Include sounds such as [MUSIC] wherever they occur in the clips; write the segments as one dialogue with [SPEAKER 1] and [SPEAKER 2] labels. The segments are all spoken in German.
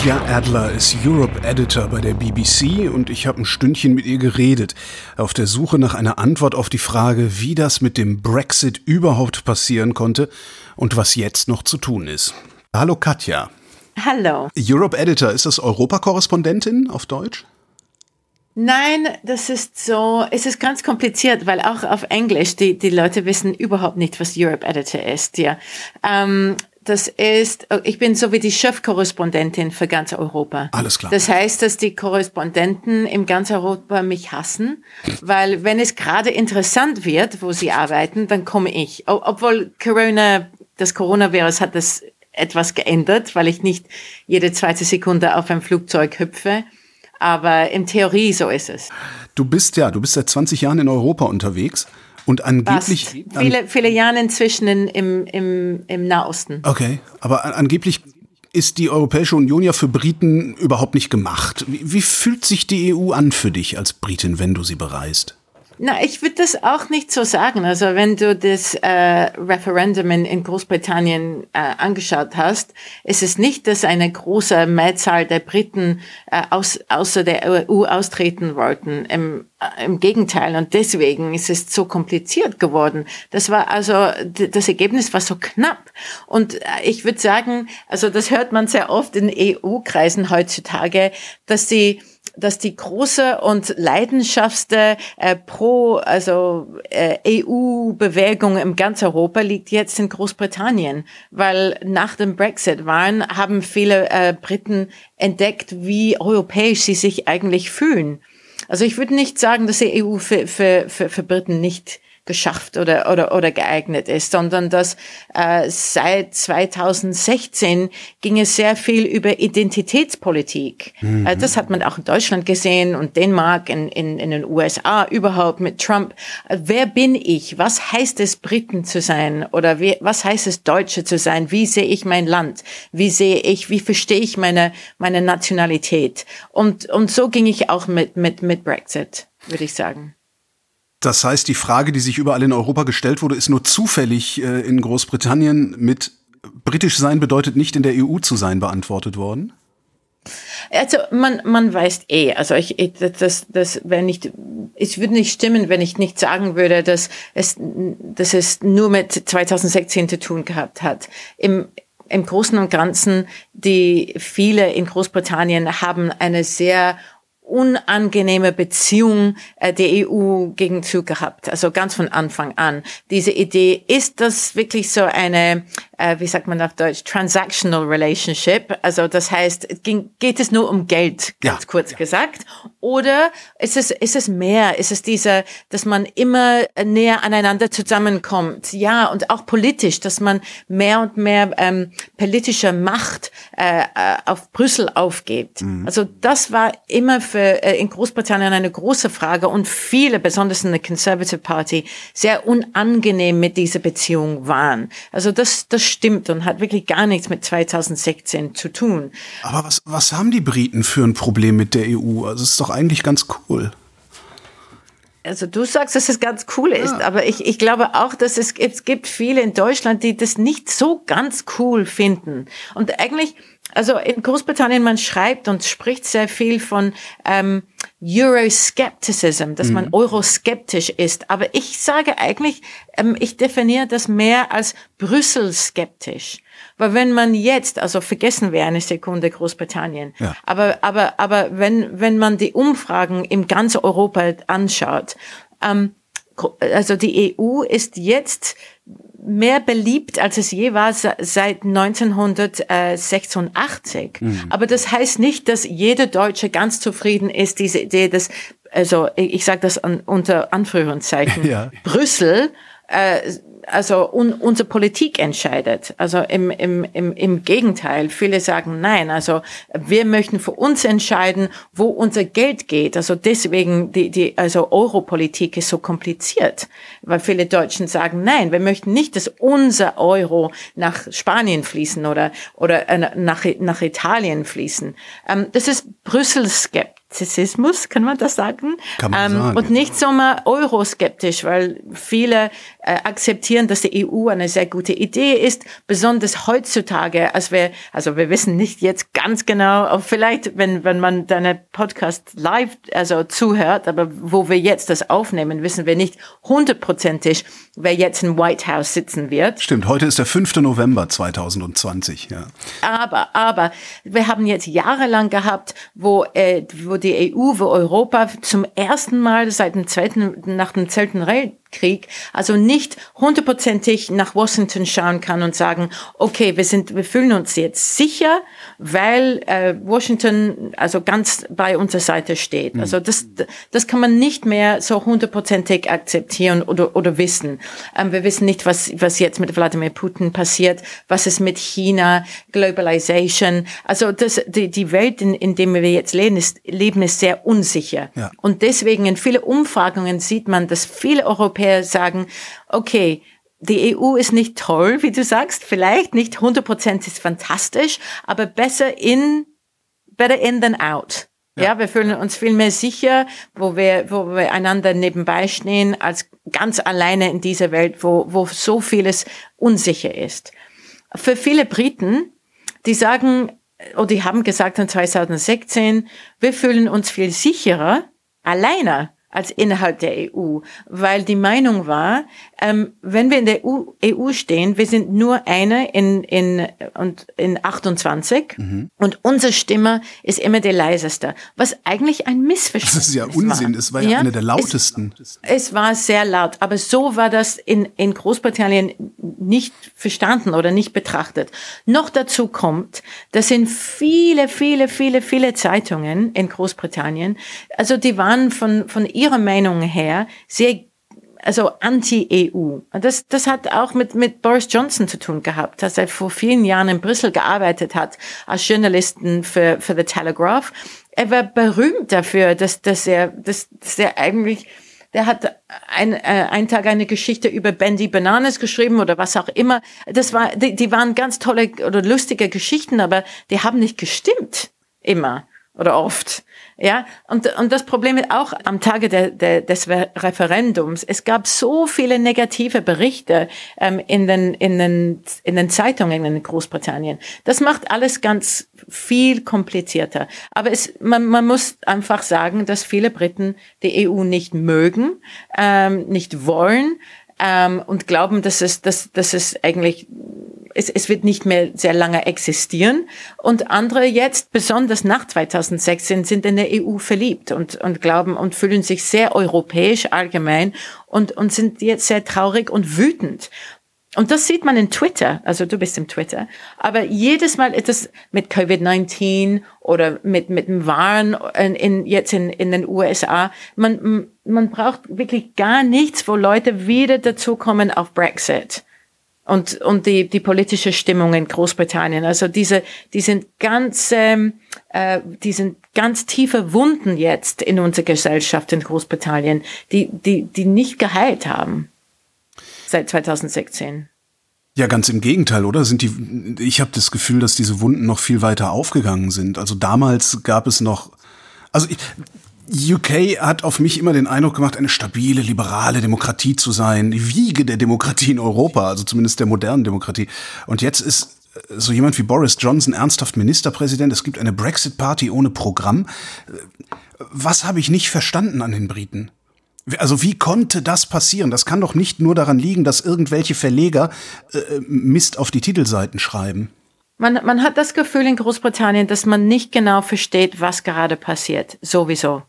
[SPEAKER 1] Katja Adler ist Europe Editor bei der BBC und ich habe ein Stündchen mit ihr geredet, auf der Suche nach einer Antwort auf die Frage, wie das mit dem Brexit überhaupt passieren konnte und was jetzt noch zu tun ist. Hallo Katja.
[SPEAKER 2] Hallo.
[SPEAKER 1] Europe Editor, ist das Europakorrespondentin auf Deutsch?
[SPEAKER 2] Nein, das ist so, es ist ganz kompliziert, weil auch auf Englisch, die, die Leute wissen überhaupt nicht, was Europe Editor ist, ja. Ähm, das ist, ich bin so wie die Chefkorrespondentin für ganz Europa.
[SPEAKER 1] Alles klar.
[SPEAKER 2] Das heißt, dass die Korrespondenten im ganz Europa mich hassen, weil wenn es gerade interessant wird, wo sie arbeiten, dann komme ich. Obwohl Corona, das Coronavirus hat das etwas geändert, weil ich nicht jede zweite Sekunde auf ein Flugzeug hüpfe. Aber in Theorie so ist es.
[SPEAKER 1] Du bist ja, du bist seit 20 Jahren in Europa unterwegs. Und angeblich.
[SPEAKER 2] Fast. Viele, viele Jahre inzwischen in, im, im, im Nahosten.
[SPEAKER 1] Okay, aber angeblich ist die Europäische Union ja für Briten überhaupt nicht gemacht. Wie, wie fühlt sich die EU an für dich als Britin, wenn du sie bereist?
[SPEAKER 2] Na, ich würde das auch nicht so sagen. Also wenn du das äh, Referendum in, in Großbritannien äh, angeschaut hast, ist es nicht, dass eine große Mehrzahl der Briten äh, aus, außer der EU austreten wollten. Im, äh, Im Gegenteil. Und deswegen ist es so kompliziert geworden. Das war also, das Ergebnis war so knapp. Und äh, ich würde sagen, also das hört man sehr oft in EU-Kreisen heutzutage, dass sie dass die große und leidenschaftste äh, pro also äh, EU-Bewegung im ganz Europa liegt jetzt in Großbritannien, weil nach dem Brexit waren haben viele äh, Briten entdeckt, wie europäisch sie sich eigentlich fühlen. Also ich würde nicht sagen, dass die EU für, für, für, für Briten nicht geschafft oder, oder, oder geeignet ist, sondern dass äh, seit 2016 ging es sehr viel über Identitätspolitik. Mhm. Äh, das hat man auch in Deutschland gesehen und Dänemark, in, in, in den USA überhaupt mit Trump. Äh, wer bin ich? Was heißt es, Briten zu sein? Oder wie, was heißt es, Deutsche zu sein? Wie sehe ich mein Land? Wie sehe ich, wie verstehe ich meine, meine Nationalität? Und, und so ging ich auch mit, mit, mit Brexit, würde ich sagen.
[SPEAKER 1] Das heißt, die Frage, die sich überall in Europa gestellt wurde, ist nur zufällig äh, in Großbritannien mit britisch sein bedeutet nicht in der EU zu sein beantwortet worden?
[SPEAKER 2] Also man, man weiß eh, also ich, das, das wäre nicht, es würde nicht stimmen, wenn ich nicht sagen würde, dass es, dass es nur mit 2016 zu tun gehabt hat. Im, im Großen und Ganzen, die viele in Großbritannien haben eine sehr unangenehme Beziehung äh, der EU gegenzu gehabt, also ganz von Anfang an. Diese Idee, ist das wirklich so eine äh, wie sagt man auf Deutsch, transactional relationship. Also das heißt, ging, geht es nur um Geld, ganz ja, kurz ja. gesagt. Oder ist es, ist es mehr? Ist es dieser, dass man immer näher aneinander zusammenkommt? Ja, und auch politisch, dass man mehr und mehr ähm, politische Macht äh, äh auf Brüssel aufgibt. Mhm. Also das war immer für äh, in Großbritannien eine große Frage und viele, besonders in der Conservative Party, sehr unangenehm mit dieser Beziehung waren. Also das, das stimmt und hat wirklich gar nichts mit 2016 zu tun.
[SPEAKER 1] Aber was, was haben die Briten für ein Problem mit der EU? Also es ist doch eigentlich ganz cool.
[SPEAKER 2] Also du sagst, dass es ganz cool ist, ja. aber ich, ich glaube auch, dass es, es gibt viele in Deutschland, die das nicht so ganz cool finden. Und eigentlich, also in Großbritannien, man schreibt und spricht sehr viel von ähm, Euroskepticism, dass mhm. man euroskeptisch ist. Aber ich sage eigentlich, ähm, ich definiere das mehr als Brüssel skeptisch. Weil wenn man jetzt, also vergessen wir eine Sekunde Großbritannien, ja. aber, aber, aber wenn, wenn man die Umfragen im ganzen Europa anschaut, ähm, also die EU ist jetzt mehr beliebt, als es je war seit 1986. Mhm. Aber das heißt nicht, dass jeder Deutsche ganz zufrieden ist, diese Idee, dass, also ich sage das an, unter Anführungszeichen, ja. Brüssel äh, also un, unsere Politik entscheidet. Also im, im, im, im Gegenteil, viele sagen nein. Also wir möchten für uns entscheiden, wo unser Geld geht. Also deswegen die, die also Europolitik ist so kompliziert, weil viele Deutschen sagen nein, wir möchten nicht, dass unser Euro nach Spanien fließen oder oder äh, nach nach Italien fließen. Ähm, das ist Brüssel Skeptizismus, kann man das sagen?
[SPEAKER 1] Kann man ähm, sagen.
[SPEAKER 2] Und nicht so mal euroskeptisch, weil viele äh, akzeptieren, dass die EU eine sehr gute Idee ist, besonders heutzutage, als wir, also wir wissen nicht jetzt ganz genau, aber vielleicht, wenn, wenn man deine Podcast live, also zuhört, aber wo wir jetzt das aufnehmen, wissen wir nicht hundertprozentig, wer jetzt im White House sitzen wird.
[SPEAKER 1] Stimmt, heute ist der 5. November 2020, ja.
[SPEAKER 2] Aber, aber, wir haben jetzt jahrelang gehabt, wo, äh, wo die EU, wo Europa zum ersten Mal seit dem zweiten, nach dem Zweiten Krieg, also nicht hundertprozentig nach Washington schauen kann und sagen, okay, wir sind, wir fühlen uns jetzt sicher, weil äh, Washington also ganz bei unserer Seite steht. Mhm. Also das, das kann man nicht mehr so hundertprozentig akzeptieren oder, oder wissen. Ähm, wir wissen nicht, was, was jetzt mit Wladimir Putin passiert, was ist mit China, Globalization. Also das, die, die Welt, in, in der wir jetzt leben, ist, leben, ist sehr unsicher. Ja. Und deswegen in vielen Umfragungen sieht man, dass viele Europäer Europäer sagen, okay, die EU ist nicht toll, wie du sagst, vielleicht nicht 100% ist fantastisch, aber besser in, better in than out. Ja. ja, wir fühlen uns viel mehr sicher, wo wir, wo wir einander nebenbei stehen, als ganz alleine in dieser Welt, wo, wo so vieles unsicher ist. Für viele Briten, die sagen, oder die haben gesagt in 2016, wir fühlen uns viel sicherer alleine als innerhalb der EU, weil die Meinung war, ähm, wenn wir in der EU, EU, stehen, wir sind nur eine in, in, und in 28 mhm. und unsere Stimme ist immer der leiseste, was eigentlich ein Missverständnis war.
[SPEAKER 1] Das ist ja Unsinn, war. es war ja, ja, eine der lautesten.
[SPEAKER 2] Es, es, war sehr laut, aber so war das in, in Großbritannien nicht verstanden oder nicht betrachtet. Noch dazu kommt, dass in viele, viele, viele, viele Zeitungen in Großbritannien, also die waren von, von ihrer Meinung her sehr also anti-EU. Das, das hat auch mit, mit Boris Johnson zu tun gehabt, dass er vor vielen Jahren in Brüssel gearbeitet hat als Journalisten für, für The Telegraph. Er war berühmt dafür, dass, dass er, dass, dass er eigentlich, der hat ein, äh, einen Tag eine Geschichte über Bendy Bananas geschrieben oder was auch immer. Das war, die, die waren ganz tolle oder lustige Geschichten, aber die haben nicht gestimmt. Immer oder oft. Ja, und, und das Problem ist auch am Tage de, de, des Referendums. Es gab so viele negative Berichte ähm, in, den, in, den, in den Zeitungen in Großbritannien. Das macht alles ganz viel komplizierter. Aber es, man, man muss einfach sagen, dass viele Briten die EU nicht mögen, ähm, nicht wollen ähm, und glauben, dass es, dass, dass es eigentlich es, es wird nicht mehr sehr lange existieren. Und andere jetzt, besonders nach 2016, sind in der EU verliebt und, und glauben und fühlen sich sehr europäisch allgemein und, und sind jetzt sehr traurig und wütend. Und das sieht man in Twitter, also du bist im Twitter, aber jedes Mal ist es mit Covid-19 oder mit, mit dem Waren in, in, jetzt in, in den USA, man, man braucht wirklich gar nichts, wo Leute wieder dazukommen auf Brexit und, und die, die politische Stimmung in Großbritannien. Also diese, die sind ganz, ähm, äh, die sind ganz tiefe Wunden jetzt in unserer Gesellschaft in Großbritannien, die, die, die nicht geheilt haben seit 2016.
[SPEAKER 1] Ja, ganz im Gegenteil, oder? Sind die, ich habe das Gefühl, dass diese Wunden noch viel weiter aufgegangen sind. Also damals gab es noch, also UK hat auf mich immer den Eindruck gemacht, eine stabile, liberale Demokratie zu sein, die Wiege der Demokratie in Europa, also zumindest der modernen Demokratie. Und jetzt ist so jemand wie Boris Johnson ernsthaft Ministerpräsident. Es gibt eine Brexit-Party ohne Programm. Was habe ich nicht verstanden an den Briten? Also wie konnte das passieren? Das kann doch nicht nur daran liegen, dass irgendwelche Verleger äh, Mist auf die Titelseiten schreiben.
[SPEAKER 2] Man, man hat das Gefühl in Großbritannien, dass man nicht genau versteht, was gerade passiert. Sowieso.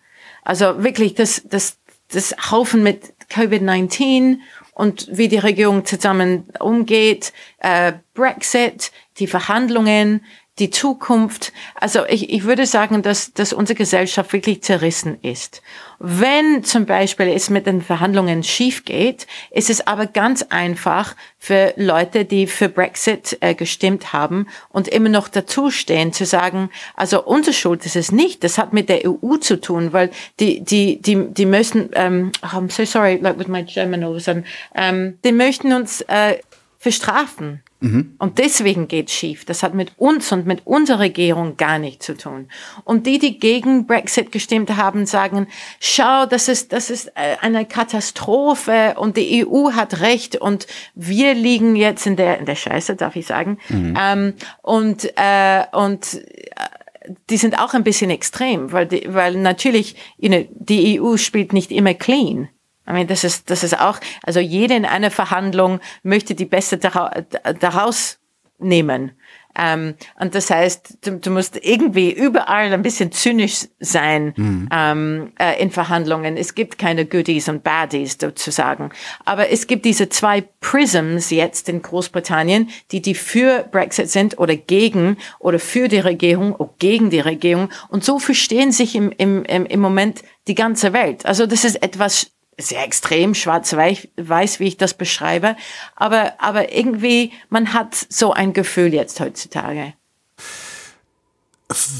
[SPEAKER 2] Also wirklich das, das, das Haufen mit Covid-19 und wie die Regierung zusammen umgeht, äh, Brexit, die Verhandlungen, die Zukunft. Also ich, ich würde sagen, dass, dass unsere Gesellschaft wirklich zerrissen ist. Wenn zum Beispiel es mit den Verhandlungen schief geht, ist es aber ganz einfach für Leute, die für Brexit äh, gestimmt haben und immer noch dazustehen, zu sagen, also unsere Schuld ist es nicht, das hat mit der EU zu tun, weil die, die, die, die müssen, ähm, oh, I'm so sorry, like with my German all of a sudden, ähm, die möchten uns äh, verstrafen Mhm. Und deswegen geht schief. Das hat mit uns und mit unserer Regierung gar nichts zu tun. Und die, die gegen Brexit gestimmt haben, sagen, schau, das ist, das ist äh, eine Katastrophe und die EU hat recht und wir liegen jetzt in der, in der Scheiße, darf ich sagen. Mhm. Ähm, und, äh, und, äh, die sind auch ein bisschen extrem, weil, die, weil natürlich, you know, die EU spielt nicht immer clean. I mean, das ist, das ist auch, also jeder in einer Verhandlung möchte die Beste daraus nehmen. Ähm, und das heißt, du, du, musst irgendwie überall ein bisschen zynisch sein mhm. ähm, äh, in Verhandlungen. Es gibt keine Goodies und Baddies sozusagen. Aber es gibt diese zwei Prisms jetzt in Großbritannien, die die für Brexit sind oder gegen oder für die Regierung oder gegen die Regierung. Und so verstehen sich im, im, im Moment die ganze Welt. Also das ist etwas sehr extrem schwarz-weiß, wie ich das beschreibe. Aber, aber irgendwie, man hat so ein Gefühl jetzt heutzutage.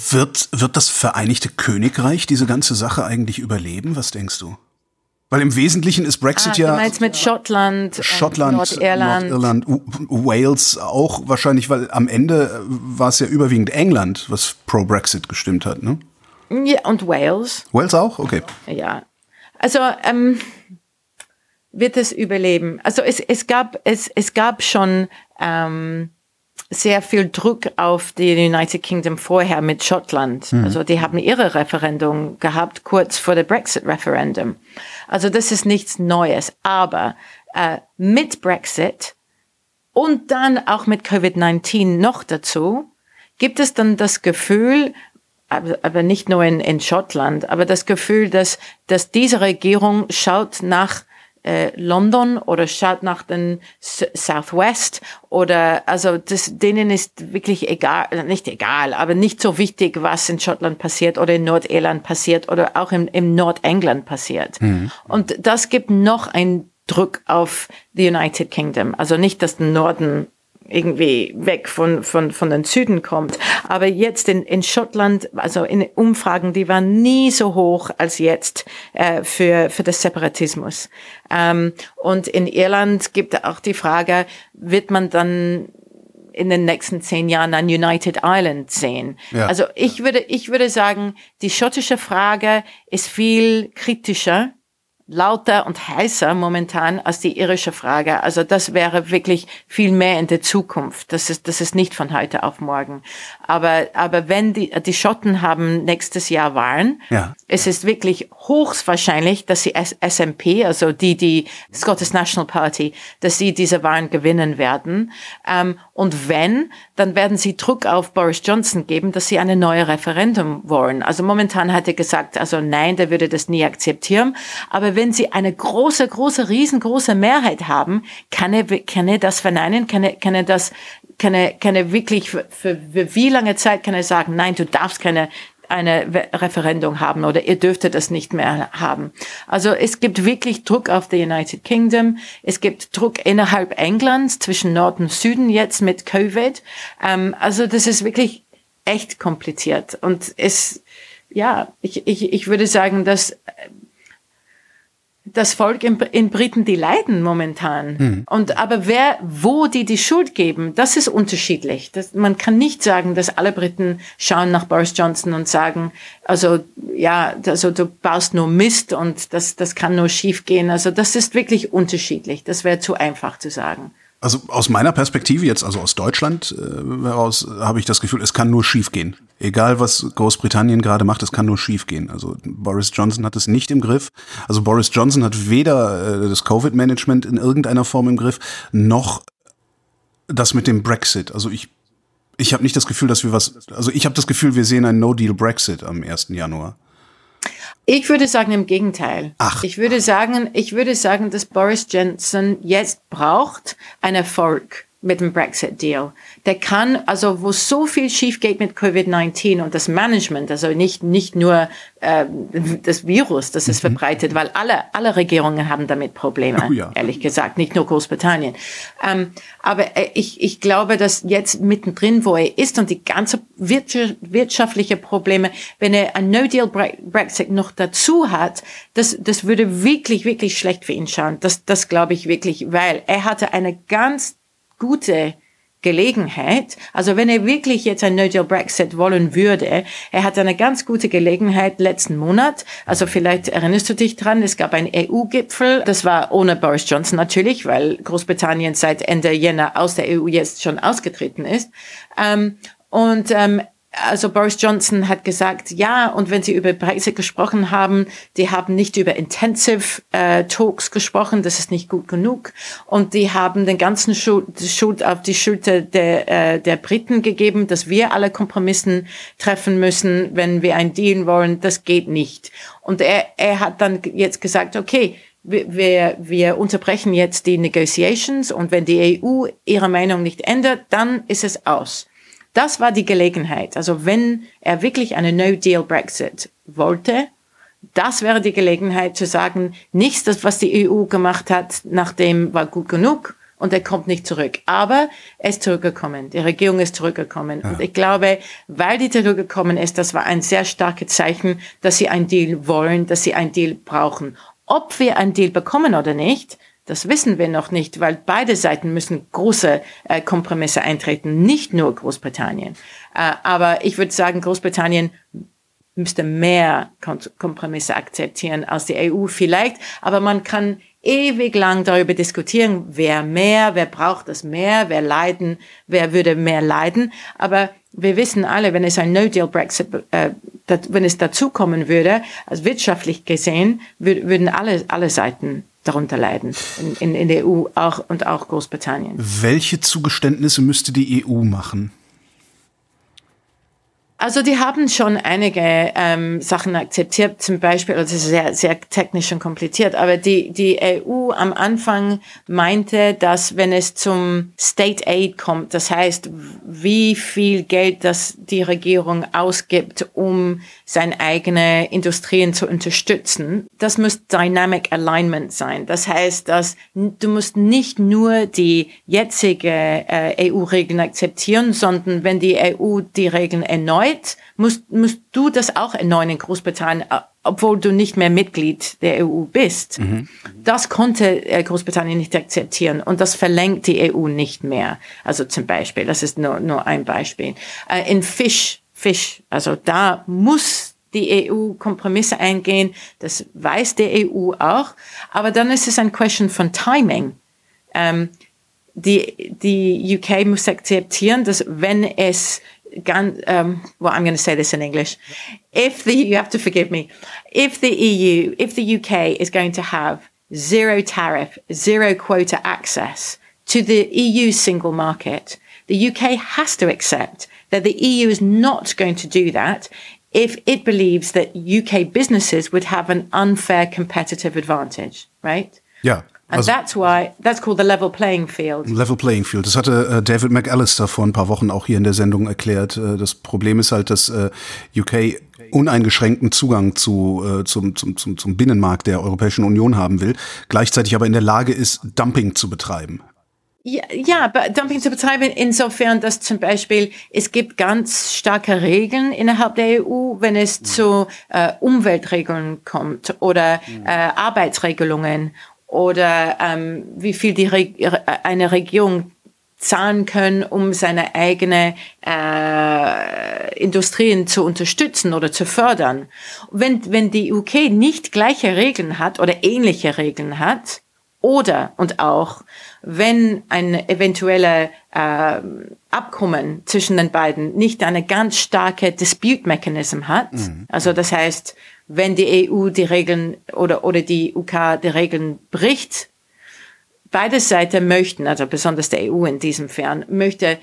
[SPEAKER 1] Wird, wird das Vereinigte Königreich diese ganze Sache eigentlich überleben? Was denkst du? Weil im Wesentlichen ist Brexit ah, ja.
[SPEAKER 2] Du meinst mit Schottland,
[SPEAKER 1] Schottland, Nordirland. Nordirland, Wales auch wahrscheinlich, weil am Ende war es ja überwiegend England, was pro Brexit gestimmt hat, ne?
[SPEAKER 2] Ja, und Wales.
[SPEAKER 1] Wales auch? Okay.
[SPEAKER 2] Ja, also ähm, wird es überleben. Also es, es, gab, es, es gab schon ähm, sehr viel Druck auf die United Kingdom vorher mit Schottland. Mhm. Also die haben ihre Referendum gehabt kurz vor der Brexit-Referendum. Also das ist nichts Neues. Aber äh, mit Brexit und dann auch mit Covid-19 noch dazu gibt es dann das Gefühl, aber, aber nicht nur in, in Schottland, aber das Gefühl, dass, dass diese Regierung schaut nach äh, London oder schaut nach den Southwest oder also das, denen ist wirklich egal, nicht egal, aber nicht so wichtig, was in Schottland passiert oder in Nordirland passiert oder auch im, im Nordengland passiert. Mhm. Und das gibt noch einen Druck auf the United Kingdom. Also nicht, dass der Norden irgendwie weg von, von, von den Süden kommt. Aber jetzt in, in Schottland, also in Umfragen, die waren nie so hoch als jetzt äh, für, für das Separatismus. Ähm, und in Irland gibt auch die Frage, wird man dann in den nächsten zehn Jahren ein United Ireland sehen. Ja. Also ich würde, ich würde sagen, die schottische Frage ist viel kritischer lauter und heißer momentan als die irische Frage. Also das wäre wirklich viel mehr in der Zukunft. Das ist, das ist nicht von heute auf morgen. Aber, aber wenn die, die Schotten haben nächstes Jahr Wahlen, ja. es ist wirklich hochwahrscheinlich, dass die SNP, also die, die Scottish National Party, dass sie diese Wahlen gewinnen werden. Ähm, und wenn, dann werden sie Druck auf Boris Johnson geben, dass sie eine neue Referendum wollen. Also momentan hat er gesagt, also nein, der würde das nie akzeptieren. Aber wenn sie eine große, große, riesengroße Mehrheit haben, kann er, kann er das verneinen, kann er, kann er das, kann er, kann er wirklich für, für, wie lange Zeit kann er sagen, nein, du darfst keine eine Referendum haben oder ihr dürftet das nicht mehr haben. Also es gibt wirklich Druck auf the United Kingdom. Es gibt Druck innerhalb Englands zwischen Nord und Süden jetzt mit Covid. Ähm, also das ist wirklich echt kompliziert und es, ja, ich, ich, ich würde sagen, dass das Volk in, in Briten, die leiden momentan. Mhm. Und aber wer, wo die die Schuld geben, das ist unterschiedlich. Das, man kann nicht sagen, dass alle Briten schauen nach Boris Johnson und sagen, also ja, also du baust nur Mist und das, das kann nur schief gehen. Also das ist wirklich unterschiedlich. Das wäre zu einfach zu sagen.
[SPEAKER 1] Also aus meiner Perspektive jetzt, also aus Deutschland äh, heraus, habe ich das Gefühl, es kann nur schiefgehen. Egal, was Großbritannien gerade macht, es kann nur schiefgehen. Also Boris Johnson hat es nicht im Griff. Also Boris Johnson hat weder äh, das Covid-Management in irgendeiner Form im Griff, noch das mit dem Brexit. Also ich, ich habe nicht das Gefühl, dass wir was, also ich habe das Gefühl, wir sehen ein No-Deal-Brexit am 1. Januar.
[SPEAKER 2] Ich würde sagen im Gegenteil. Ach. Ich würde sagen, ich würde sagen, dass Boris Johnson jetzt braucht einen Erfolg mit dem Brexit-Deal. Der kann, also wo so viel schief geht mit Covid-19 und das Management, also nicht, nicht nur äh, das Virus, das ist mhm. verbreitet, weil alle, alle Regierungen haben damit Probleme, oh ja. ehrlich gesagt, nicht nur Großbritannien. Ähm, aber äh, ich, ich glaube, dass jetzt mittendrin, wo er ist und die ganze wirtschaftliche Probleme, wenn er ein No-Deal-Brexit noch dazu hat, das, das würde wirklich, wirklich schlecht für ihn schauen. Das, das glaube ich wirklich, weil er hatte eine ganz gute Gelegenheit. Also wenn er wirklich jetzt ein No-Deal Brexit wollen würde, er hat eine ganz gute Gelegenheit letzten Monat. Also vielleicht erinnerst du dich dran, es gab einen EU-Gipfel. Das war ohne Boris Johnson natürlich, weil Großbritannien seit Ende Jänner aus der EU jetzt schon ausgetreten ist. Ähm, und ähm, also Boris Johnson hat gesagt, ja, und wenn Sie über Brexit gesprochen haben, die haben nicht über Intensive äh, Talks gesprochen, das ist nicht gut genug. Und die haben den ganzen Schuld, Schuld auf die Schulter der, äh, der Briten gegeben, dass wir alle Kompromissen treffen müssen, wenn wir ein Deal wollen. Das geht nicht. Und er, er hat dann jetzt gesagt, okay, wir, wir unterbrechen jetzt die Negotiations und wenn die EU ihre Meinung nicht ändert, dann ist es aus. Das war die Gelegenheit. Also wenn er wirklich eine No-Deal-Brexit wollte, das wäre die Gelegenheit zu sagen, nichts, das, was die EU gemacht hat, nachdem war gut genug und er kommt nicht zurück. Aber er ist zurückgekommen. Die Regierung ist zurückgekommen. Ja. Und ich glaube, weil die zurückgekommen ist, das war ein sehr starkes Zeichen, dass sie ein Deal wollen, dass sie ein Deal brauchen. Ob wir ein Deal bekommen oder nicht, das wissen wir noch nicht, weil beide Seiten müssen große äh, Kompromisse eintreten, nicht nur Großbritannien. Äh, aber ich würde sagen, Großbritannien müsste mehr Kompromisse akzeptieren als die EU vielleicht, aber man kann ewig lang darüber diskutieren, wer mehr, wer braucht das mehr, wer leiden, wer würde mehr leiden. Aber wir wissen alle, wenn es ein No-Deal-Brexit, äh, wenn es dazu kommen würde, als wirtschaftlich gesehen, würden alle, alle Seiten darunter leiden in, in, in der EU auch, und auch Großbritannien.
[SPEAKER 1] Welche Zugeständnisse müsste die EU machen?
[SPEAKER 2] Also die haben schon einige ähm, Sachen akzeptiert, zum Beispiel, also es ist sehr, sehr technisch und kompliziert, aber die, die EU am Anfang meinte, dass wenn es zum State Aid kommt, das heißt, wie viel Geld das die Regierung ausgibt, um seine eigene Industrien zu unterstützen, das muss Dynamic Alignment sein. Das heißt, dass du musst nicht nur die jetzige äh, EU-Regeln akzeptieren, sondern wenn die EU die Regeln erneut Zeit musst, musst du das auch erneuern in Großbritannien, äh, obwohl du nicht mehr Mitglied der EU bist. Mhm. Das konnte äh, Großbritannien nicht akzeptieren und das verlängert die EU nicht mehr. Also zum Beispiel, das ist nur, nur ein Beispiel. Äh, in Fisch, Fisch, also da muss die EU Kompromisse eingehen, das weiß die EU auch, aber dann ist es ein Question von Timing. Ähm, die, die UK muss akzeptieren, dass wenn es um, well, I'm going to say this in English. If the, you have to forgive me, if the EU, if the UK is going to have zero tariff, zero quota access to the EU single market, the UK has to accept that the EU is not going to do that if it believes that UK businesses would have an unfair competitive advantage, right?
[SPEAKER 1] Yeah.
[SPEAKER 2] And also, that's why that's called the level playing field.
[SPEAKER 1] Level playing field. Das hatte äh, David McAllister vor ein paar Wochen auch hier in der Sendung erklärt. Äh, das Problem ist halt, dass äh, UK uneingeschränkten Zugang zu, äh, zum, zum, zum, zum Binnenmarkt der Europäischen Union haben will, gleichzeitig aber in der Lage ist, Dumping zu betreiben.
[SPEAKER 2] Ja, ja, Dumping zu betreiben insofern, dass zum Beispiel es gibt ganz starke Regeln innerhalb der EU, wenn es mhm. zu äh, Umweltregeln kommt oder mhm. äh, Arbeitsregelungen oder ähm, wie viel die Re eine Regierung zahlen können, um seine eigene äh, Industrien zu unterstützen oder zu fördern. Wenn, wenn die UK nicht gleiche Regeln hat oder ähnliche Regeln hat, oder und auch wenn ein eventuelle äh, Abkommen zwischen den beiden nicht eine ganz starke Dispute Mechanism hat, mhm. also das heißt, wenn die EU die Regeln oder, oder die UK die Regeln bricht. Beide Seiten möchten, also besonders der EU in diesem Fern, möchte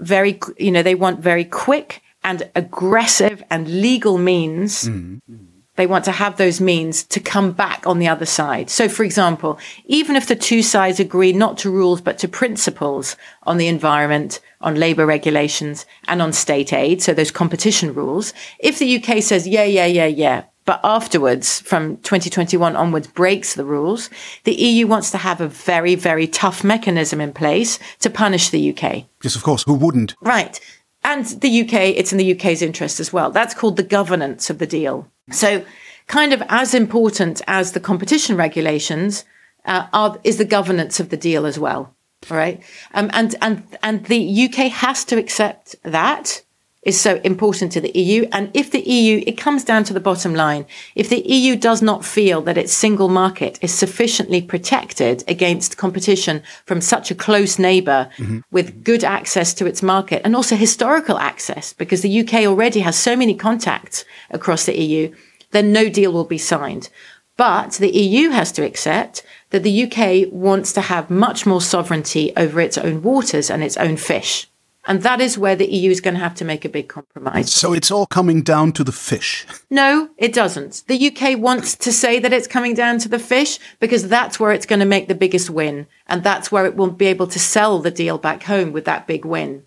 [SPEAKER 2] very, you know, they want very quick and aggressive and legal means. Mm -hmm. They want to have those means to come back on the other side. So, for example, even if the two sides agree not to rules, but to principles on the environment, on labour regulations and on state aid, so those competition rules, if the UK says, yeah, yeah, yeah, yeah, but afterwards, from 2021 onwards, breaks the rules, the EU wants to have a very, very tough mechanism in place to punish the UK.
[SPEAKER 1] Yes, of course. Who wouldn't?
[SPEAKER 2] Right. And the UK, it's in the UK's interest as well. That's called the governance of the deal. So, kind of as important as the competition regulations uh, are, is the governance of the deal as well. All right. Um, and, and, and the UK has to accept that is so important to the EU. And if the EU, it comes down to the bottom line. If the EU does not feel that its single market is sufficiently protected against competition from such a close neighbor mm-hmm. with good access to its market and also historical access, because the UK already has so many contacts across the EU, then no deal will be signed. But the EU has to accept that the UK wants to have much more sovereignty over its own waters and its own fish. And that is where the EU is going to have to make a big compromise.
[SPEAKER 1] So it's all coming down to the fish.
[SPEAKER 2] No, it doesn't. The UK wants to say that it's coming down to the fish because that's where it's going to make the biggest win. And that's where it will be able to sell the deal back home with that big win.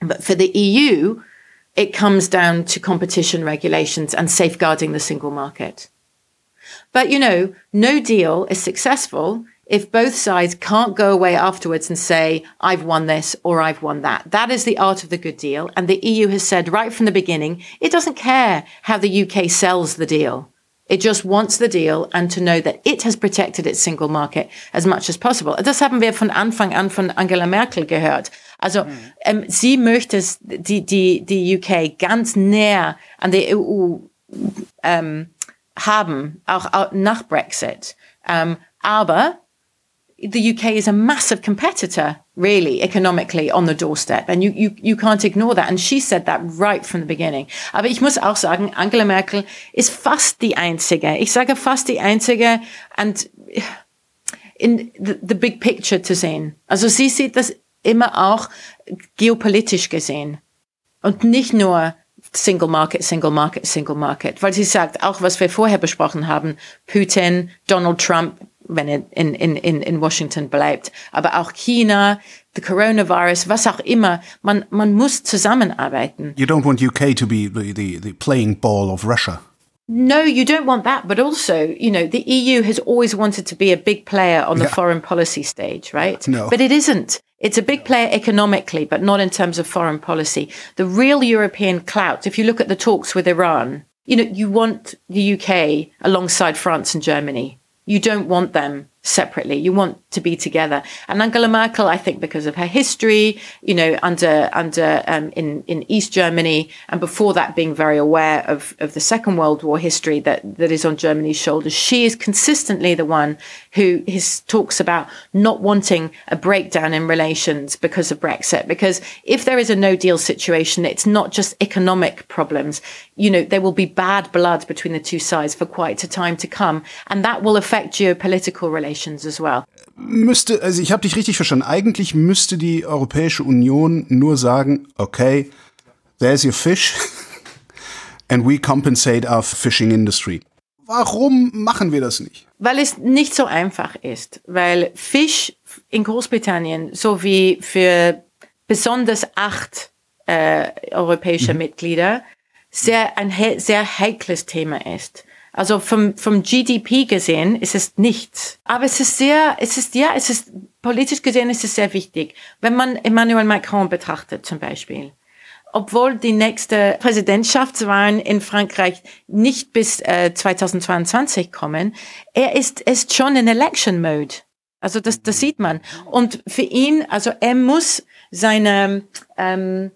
[SPEAKER 2] But for the EU, it comes down to competition regulations and safeguarding the single market. But you know, no deal is successful if both sides can't go away afterwards and say, I've won this or I've won that. That is the art of the good deal. And the EU has said right from the beginning, it doesn't care how the UK sells the deal. It just wants the deal and to know that it has protected its single market as much as possible. Das haben wir von Anfang an von Angela Merkel gehört. Also mhm. ähm, sie möchte die, die, die UK ganz näher an die EU ähm, haben, auch, auch nach Brexit. Ähm, aber the UK is a massive competitor, really, economically on the doorstep. And you, you, you can't ignore that. And she said that right from the beginning. Aber ich muss auch sagen, Angela Merkel ist fast die einzige. Ich sage fast die einzige and in the, the big picture zu sehen. Also sie sieht das immer auch geopolitisch gesehen. Und nicht nur Single Market, Single Market, Single Market. Weil sie sagt, auch was wir vorher besprochen haben, Putin, Donald Trump, wenn er in, in, in, in Washington bleibt. Aber auch China, the coronavirus, was auch immer. Man, man muss zusammenarbeiten.
[SPEAKER 1] You don't want UK to be the, the, the playing ball of Russia.
[SPEAKER 2] No, you don't want that. But also, you know, the EU has always wanted to be a big player on the yeah. foreign policy stage, right?
[SPEAKER 1] No.
[SPEAKER 2] But it isn't. It's a big player economically, but not in terms of foreign policy. The real European clout, if you look at the talks with Iran, you know, you want the UK alongside France and Germany you don't want them separately. You want to be together. And Angela Merkel, I think, because of her history, you know, under under um, in in East Germany, and before that, being very aware of of the Second World War history that that is on Germany's shoulders, she is consistently the one who his talks about not wanting a breakdown in relations because of Brexit. Because if there is a no deal situation, it's not just economic problems. You know, there will be bad blood between the two sides for quite a time to come, and that will affect geopolitical relations. as well.
[SPEAKER 1] Müsste, also ich habe dich richtig verstanden. Eigentlich müsste die Europäische Union nur sagen, okay, there's your fish [LAUGHS] and we compensate our fishing industry. Warum machen wir das nicht?
[SPEAKER 2] Weil es nicht so einfach ist. Weil Fisch in Großbritannien sowie für besonders acht äh, europäische mhm. Mitglieder sehr ein sehr heikles Thema ist. Also vom, vom GDP gesehen ist es nichts. Aber es ist sehr, es ist, ja, es ist, politisch gesehen ist es sehr wichtig. Wenn man Emmanuel Macron betrachtet zum Beispiel. Obwohl die nächste Präsidentschaftswahlen in Frankreich nicht bis äh, 2022 kommen, er ist, ist schon in Election Mode. Also das, das sieht man. Und für ihn, also er muss seine ähm,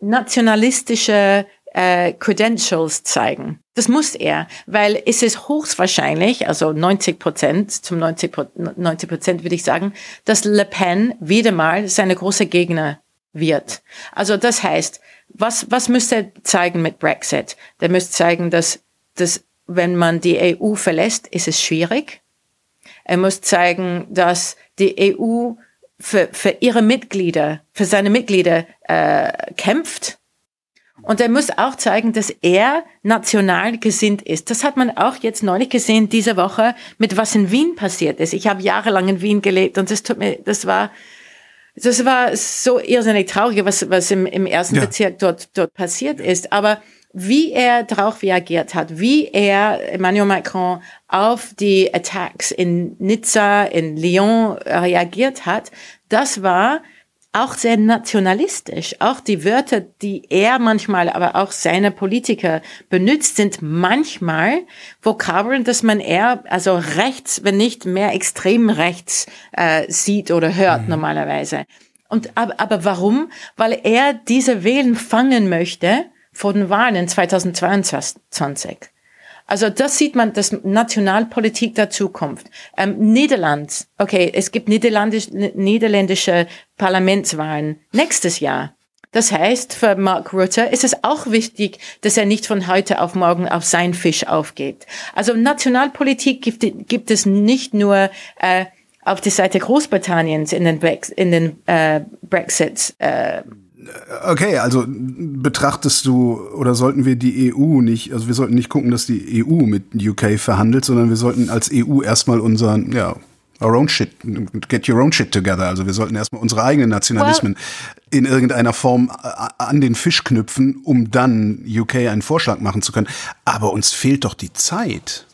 [SPEAKER 2] nationalistische äh, Credentials zeigen. Das muss er, weil es ist höchstwahrscheinlich, also 90 Prozent, zum 90 Prozent würde ich sagen, dass Le Pen wieder mal seine große Gegner wird. Also das heißt, was, was müsste er zeigen mit Brexit? Der müsste zeigen, dass, dass wenn man die EU verlässt, ist es schwierig. Er muss zeigen, dass die EU für, für ihre Mitglieder, für seine Mitglieder äh, kämpft und er muss auch zeigen, dass er national gesinnt ist. Das hat man auch jetzt neulich gesehen, diese Woche, mit was in Wien passiert ist. Ich habe jahrelang in Wien gelebt und das tut mir, das war, das war so irrsinnig traurig, was, was im, im ersten ja. Bezirk dort, dort passiert ist. Aber wie er darauf reagiert hat, wie er Emmanuel Macron auf die Attacks in Nizza, in Lyon reagiert hat, das war auch sehr nationalistisch. Auch die Wörter, die er manchmal, aber auch seine Politiker benutzt, sind manchmal Vokabeln, dass man eher, also rechts, wenn nicht mehr extrem rechts äh, sieht oder hört mhm. normalerweise. Und aber, aber warum? Weil er diese Wählen fangen möchte vor den Wahlen 2022. Also das sieht man, dass Nationalpolitik der Zukunft. Ähm, Niederland, okay, es gibt niederländisch, niederländische Parlamentswahlen nächstes Jahr. Das heißt, für Mark Rutte ist es auch wichtig, dass er nicht von heute auf morgen auf sein Fisch aufgeht. Also Nationalpolitik gibt, gibt es nicht nur äh, auf der Seite Großbritanniens in den, Brexit, in den äh, Brexit äh,
[SPEAKER 1] Okay, also betrachtest du oder sollten wir die EU nicht, also wir sollten nicht gucken, dass die EU mit UK verhandelt, sondern wir sollten als EU erstmal unseren, ja, our own shit, get your own shit together. Also wir sollten erstmal unsere eigenen Nationalismen well, in irgendeiner Form an den Fisch knüpfen, um dann UK einen Vorschlag machen zu können. Aber uns fehlt doch die Zeit.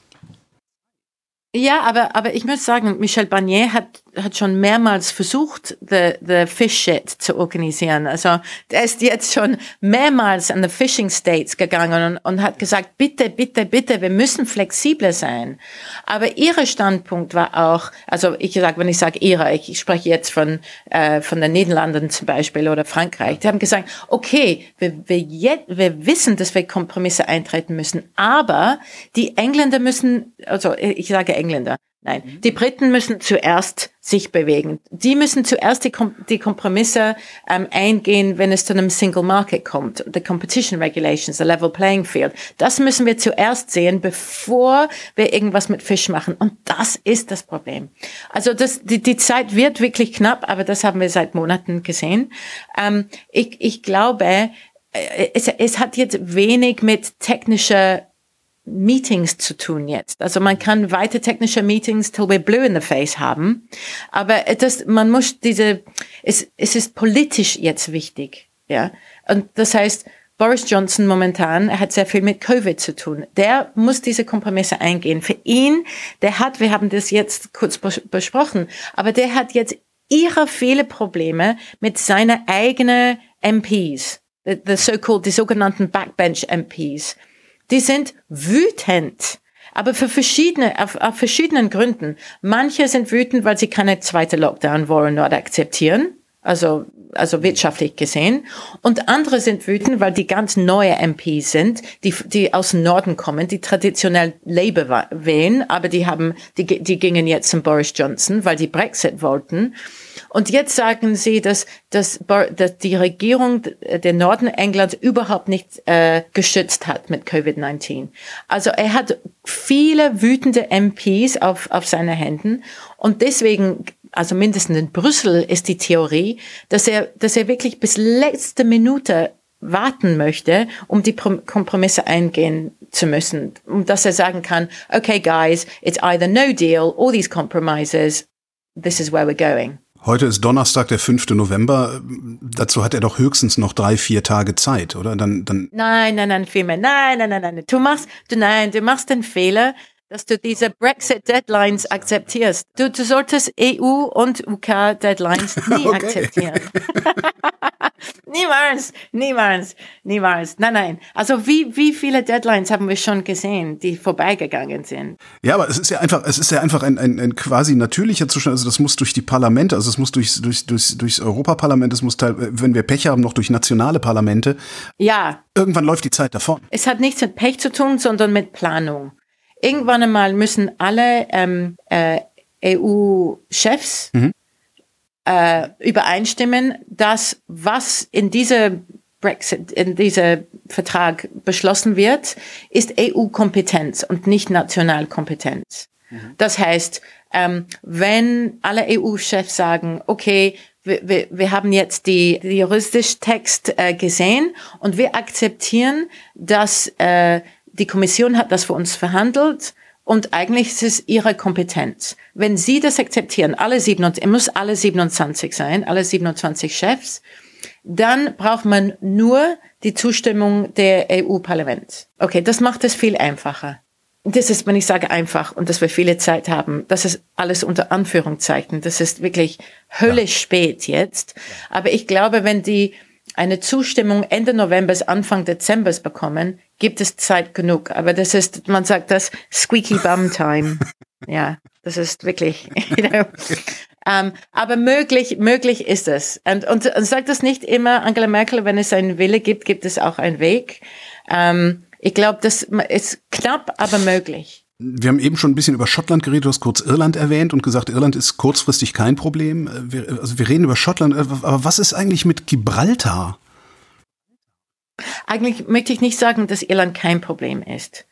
[SPEAKER 2] Ja, aber, aber ich muss sagen, Michel Barnier hat, hat schon mehrmals versucht, the, the Fish Shit zu organisieren. Also, der ist jetzt schon mehrmals an the Fishing States gegangen und, und hat gesagt, bitte, bitte, bitte, wir müssen flexibler sein. Aber ihre Standpunkt war auch, also ich sage, wenn ich sage ihre, ich spreche jetzt von, äh, von den Niederlanden zum Beispiel oder Frankreich, die haben gesagt, okay, wir, wir, jetzt, wir wissen, dass wir Kompromisse eintreten müssen, aber die Engländer müssen, also ich sage Engländer. Nein, die Briten müssen zuerst sich bewegen. Die müssen zuerst die, Kom die Kompromisse ähm, eingehen, wenn es zu einem Single Market kommt. The Competition Regulations, the Level Playing Field. Das müssen wir zuerst sehen, bevor wir irgendwas mit Fisch machen. Und das ist das Problem. Also das, die, die Zeit wird wirklich knapp, aber das haben wir seit Monaten gesehen. Ähm, ich, ich glaube, äh, es, es hat jetzt wenig mit technischer Meetings zu tun jetzt. Also man kann weite technische Meetings till we're blue in the face haben, aber das, man muss diese, es, es ist politisch jetzt wichtig, ja. Und das heißt, Boris Johnson momentan, hat sehr viel mit Covid zu tun. Der muss diese Kompromisse eingehen. Für ihn, der hat, wir haben das jetzt kurz besprochen, aber der hat jetzt ihre viele Probleme mit seiner eigenen MPs, the, the so-called, die sogenannten Backbench MPs die sind wütend. Aber für verschiedene, auf, auf verschiedenen Gründen. Manche sind wütend, weil sie keine zweite Lockdown wollen oder akzeptieren. Also, also wirtschaftlich gesehen. Und andere sind wütend, weil die ganz neue MPs sind, die, die aus dem Norden kommen, die traditionell Labour wählen, aber die haben, die, die gingen jetzt zum Boris Johnson, weil die Brexit wollten. Und jetzt sagen sie, dass, dass, dass die Regierung der Norden Englands überhaupt nicht äh, geschützt hat mit Covid-19. Also er hat viele wütende MPs auf, auf seine Händen. Und deswegen, also mindestens in Brüssel ist die Theorie, dass er, dass er wirklich bis letzte Minute warten möchte, um die Kompromisse eingehen zu müssen, um dass er sagen kann, okay guys, it's either no deal, all these compromises, this is where we're going.
[SPEAKER 1] Heute ist Donnerstag, der 5. November. Dazu hat er doch höchstens noch drei, vier Tage Zeit, oder? Dann, dann
[SPEAKER 2] nein, nein, nein, viel mehr. Nein, nein, nein, nein. Du machst, du, nein, du machst den Fehler, dass du diese Brexit-Deadlines akzeptierst. Du, du solltest EU- und UK-Deadlines [LAUGHS] nie okay. akzeptieren. [LAUGHS] niemals, niemals, niemals. Nein, nein. Also wie, wie viele Deadlines haben wir schon gesehen, die vorbeigegangen sind?
[SPEAKER 1] Ja, aber es ist ja einfach, es ist ja einfach ein, ein, ein quasi natürlicher Zustand. Also das muss durch die Parlamente, also es muss durch, durch, durch, durchs Europaparlament, es muss teil, wenn wir Pech haben, noch durch nationale Parlamente.
[SPEAKER 2] Ja.
[SPEAKER 1] Irgendwann läuft die Zeit davon.
[SPEAKER 2] Es hat nichts mit Pech zu tun, sondern mit Planung. Irgendwann einmal müssen alle ähm, äh, EU-Chefs mhm. äh, übereinstimmen, dass was in dieser Brexit, in dieser Vertrag beschlossen wird, ist EU-Kompetenz und nicht Nationalkompetenz. Mhm. Das heißt, ähm, wenn alle EU-Chefs sagen, okay, wir, wir, wir haben jetzt die, die juristische Text äh, gesehen und wir akzeptieren, dass äh, die Kommission hat das für uns verhandelt und eigentlich ist es ihre Kompetenz. Wenn Sie das akzeptieren, alle 27, es muss alle 27 sein, alle 27 Chefs, dann braucht man nur die Zustimmung der EU-Parlament. Okay, das macht es viel einfacher. das ist, wenn ich sage einfach und dass wir viele Zeit haben, das ist alles unter Anführungszeichen. Das ist wirklich höllisch ja. spät jetzt. Aber ich glaube, wenn die eine Zustimmung Ende November, Anfang Dezember bekommen, gibt es Zeit genug. Aber das ist, man sagt das Squeaky Bum Time. [LAUGHS] ja, das ist wirklich, [LAUGHS] you know. Um, ähm, aber möglich, möglich ist es. Und, und, und sagt das nicht immer Angela Merkel, wenn es einen Wille gibt, gibt es auch einen Weg. Um, ähm, ich glaube, das ist knapp, aber möglich.
[SPEAKER 1] Wir haben eben schon ein bisschen über Schottland geredet, du hast kurz Irland erwähnt und gesagt, Irland ist kurzfristig kein Problem. Äh, wir, also wir reden über Schottland, äh, aber was ist eigentlich mit Gibraltar?
[SPEAKER 2] Eigentlich möchte ich nicht sagen, dass Irland kein Problem ist.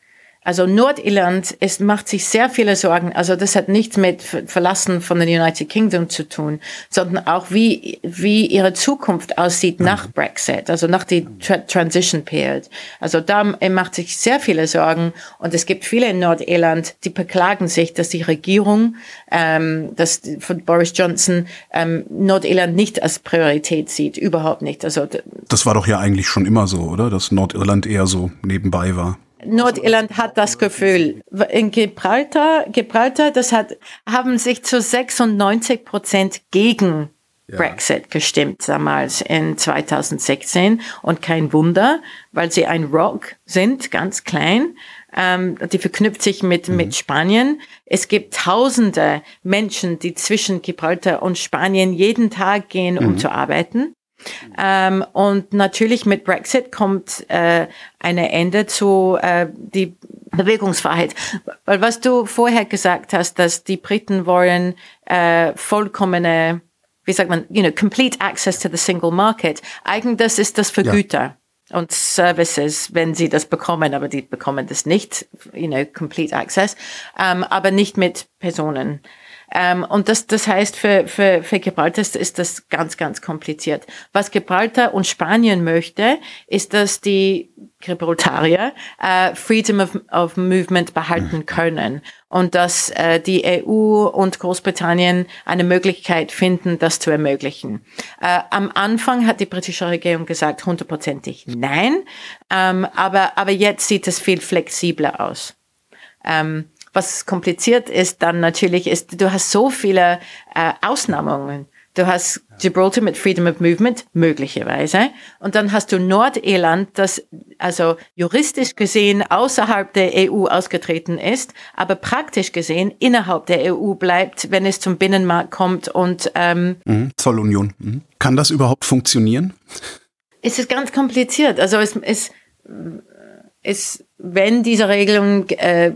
[SPEAKER 2] Also Nordirland es macht sich sehr viele Sorgen. Also das hat nichts mit Verlassen von den United Kingdom zu tun, sondern auch wie, wie ihre Zukunft aussieht nach mhm. Brexit, also nach die Tra Transition Period. Also da macht sich sehr viele Sorgen und es gibt viele in Nordirland, die beklagen sich, dass die Regierung, ähm, dass von Boris Johnson ähm, Nordirland nicht als Priorität sieht, überhaupt nicht. Also
[SPEAKER 1] das war doch ja eigentlich schon immer so, oder? Dass Nordirland eher so nebenbei war.
[SPEAKER 2] Nordirland hat das Gefühl. In Gibraltar, Gibraltar, das hat, haben sich zu 96 Prozent gegen ja. Brexit gestimmt damals in 2016 und kein Wunder, weil sie ein Rock sind, ganz klein. Ähm, die verknüpft sich mit, mhm. mit Spanien. Es gibt tausende Menschen, die zwischen Gibraltar und Spanien jeden Tag gehen, um mhm. zu arbeiten. Ähm, und natürlich mit Brexit kommt äh, ein Ende zu äh, die Bewegungsfreiheit. Weil was du vorher gesagt hast, dass die Briten wollen äh, vollkommene, wie sagt man, you know, complete access to the single market. Eigentlich das ist das für ja. Güter und Services, wenn sie das bekommen, aber die bekommen das nicht, you know, complete access, ähm, aber nicht mit Personen. Ähm, und das, das heißt, für, für, für Gibraltar ist das ganz, ganz kompliziert. Was Gibraltar und Spanien möchte, ist, dass die Gibraltarier äh, Freedom of, of Movement behalten mhm. können und dass äh, die EU und Großbritannien eine Möglichkeit finden, das zu ermöglichen. Äh, am Anfang hat die britische Regierung gesagt, hundertprozentig nein, ähm, aber, aber jetzt sieht es viel flexibler aus. Ähm, was kompliziert ist, dann natürlich ist, du hast so viele äh, Ausnahmungen. Du hast Gibraltar mit Freedom of Movement, möglicherweise. Und dann hast du Nordirland, das also juristisch gesehen außerhalb der EU ausgetreten ist, aber praktisch gesehen innerhalb der EU bleibt, wenn es zum Binnenmarkt kommt und ähm,
[SPEAKER 1] mhm, Zollunion. Mhm. Kann das überhaupt funktionieren?
[SPEAKER 2] Es ist ganz kompliziert. Also es ist es, wenn diese Regelungen äh,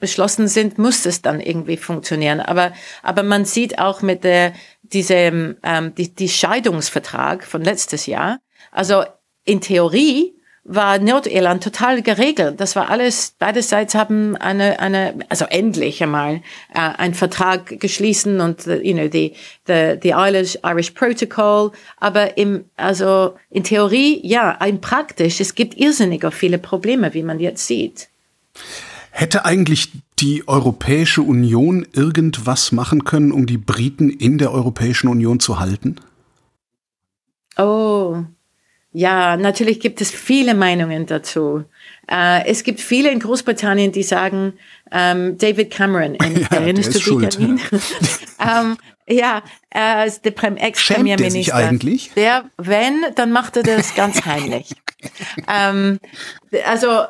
[SPEAKER 2] beschlossen sind, muss es dann irgendwie funktionieren. Aber, aber man sieht auch mit der, diesem, ähm, die, die Scheidungsvertrag von letztes Jahr. Also in Theorie war Nordirland total geregelt. Das war alles, beide Seiten haben eine, eine, also endlich einmal äh, einen Vertrag geschließen und, uh, you know, die, the, the Irish, Irish Protocol. Aber im, also in Theorie, ja, ein praktisch, es gibt irrsinniger viele Probleme, wie man jetzt sieht.
[SPEAKER 1] Hätte eigentlich die Europäische Union irgendwas machen können, um die Briten in der Europäischen Union zu halten?
[SPEAKER 2] Oh, ja, natürlich gibt es viele Meinungen dazu. Äh, es gibt viele in Großbritannien, die sagen, ähm, David Cameron, in, [LAUGHS] ja, erinnerst du dich an ihn? [LAUGHS] ähm, ja, er ist der Ex-Premierminister.
[SPEAKER 1] Eigentlich?
[SPEAKER 2] Der, wenn, dann macht er das ganz [LAUGHS] heimlich. ähm, also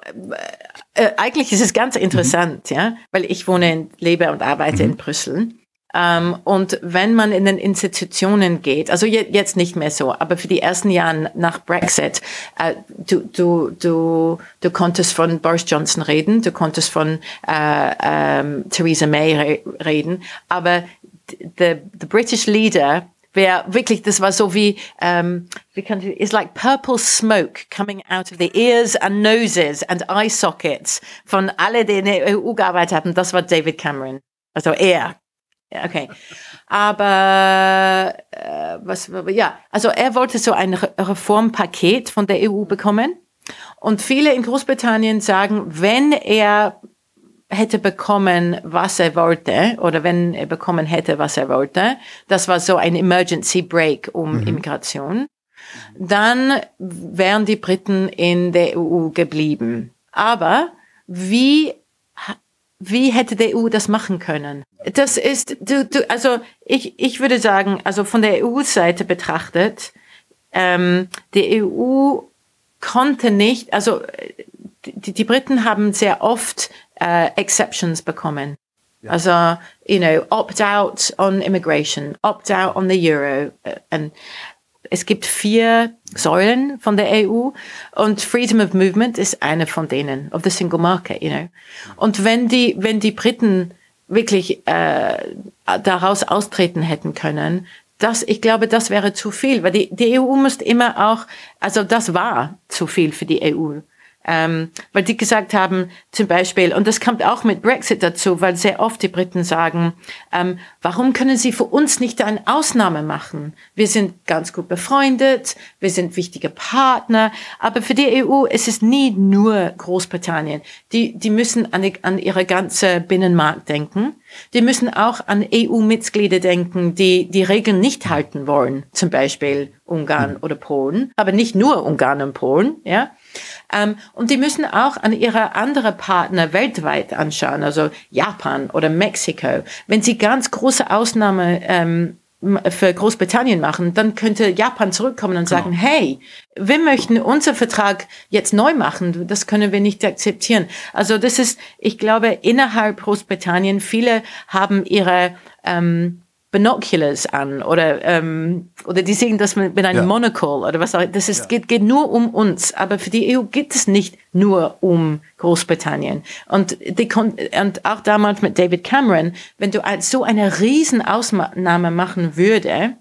[SPEAKER 2] äh, eigentlich ist es ganz interessant, mhm. ja, weil ich wohne, in, lebe und arbeite mhm. in Brüssel. Ähm, und wenn man in den Institutionen geht, also jetzt nicht mehr so, aber für die ersten Jahre nach Brexit, äh, du, du, du, du konntest von Boris Johnson reden, du konntest von äh, ähm, Theresa May re reden, aber the, the British leader wer wirklich, das war so wie, um, wie kann ich, it's like purple smoke coming out of the ears and noses and eye sockets von alle, die in der EU gearbeitet haben. Das war David Cameron. Also er Okay. Aber äh, was ja, also er wollte so ein Reformpaket von der EU bekommen. Und viele in Großbritannien sagen, wenn er hätte bekommen, was er wollte, oder wenn er bekommen hätte, was er wollte, das war so ein Emergency Break um mhm. Immigration, dann wären die Briten in der EU geblieben. Aber wie wie hätte die EU das machen können? Das ist, du, du, also ich, ich würde sagen, also von der EU-Seite betrachtet, ähm, die EU konnte nicht, also die, die Briten haben sehr oft äh, Exceptions bekommen. Also, you know, opt out on immigration, opt out on the euro. And es gibt vier Säulen von der EU und Freedom of Movement ist eine von denen, of the single market, you know. Und wenn die, wenn die Briten wirklich äh, daraus austreten hätten können, das, ich glaube, das wäre zu viel, weil die, die EU muss immer auch, also das war zu viel für die EU. Ähm, weil die gesagt haben, zum Beispiel, und das kommt auch mit Brexit dazu, weil sehr oft die Briten sagen, ähm, warum können sie für uns nicht eine Ausnahme machen? Wir sind ganz gut befreundet, wir sind wichtige Partner, aber für die EU ist es nie nur Großbritannien. Die, die müssen an, die, an ihre ganze Binnenmarkt denken. Die müssen auch an EU-Mitglieder denken, die die Regeln nicht halten wollen, zum Beispiel Ungarn oder Polen, aber nicht nur Ungarn und Polen, ja. Ähm, und die müssen auch an ihre anderen Partner weltweit anschauen, also Japan oder Mexiko. Wenn sie ganz große Ausnahme ähm, für Großbritannien machen, dann könnte Japan zurückkommen und sagen, genau. hey, wir möchten unseren Vertrag jetzt neu machen, das können wir nicht akzeptieren. Also das ist, ich glaube, innerhalb Großbritannien, viele haben ihre ähm, Binoculars an oder ähm, oder die sehen das mit, mit einem ja. Monocle oder was auch. Das ist, ja. geht, geht nur um uns, aber für die EU geht es nicht nur um Großbritannien. Und die und auch damals mit David Cameron, wenn du so eine riesen Ausnahme machen würde,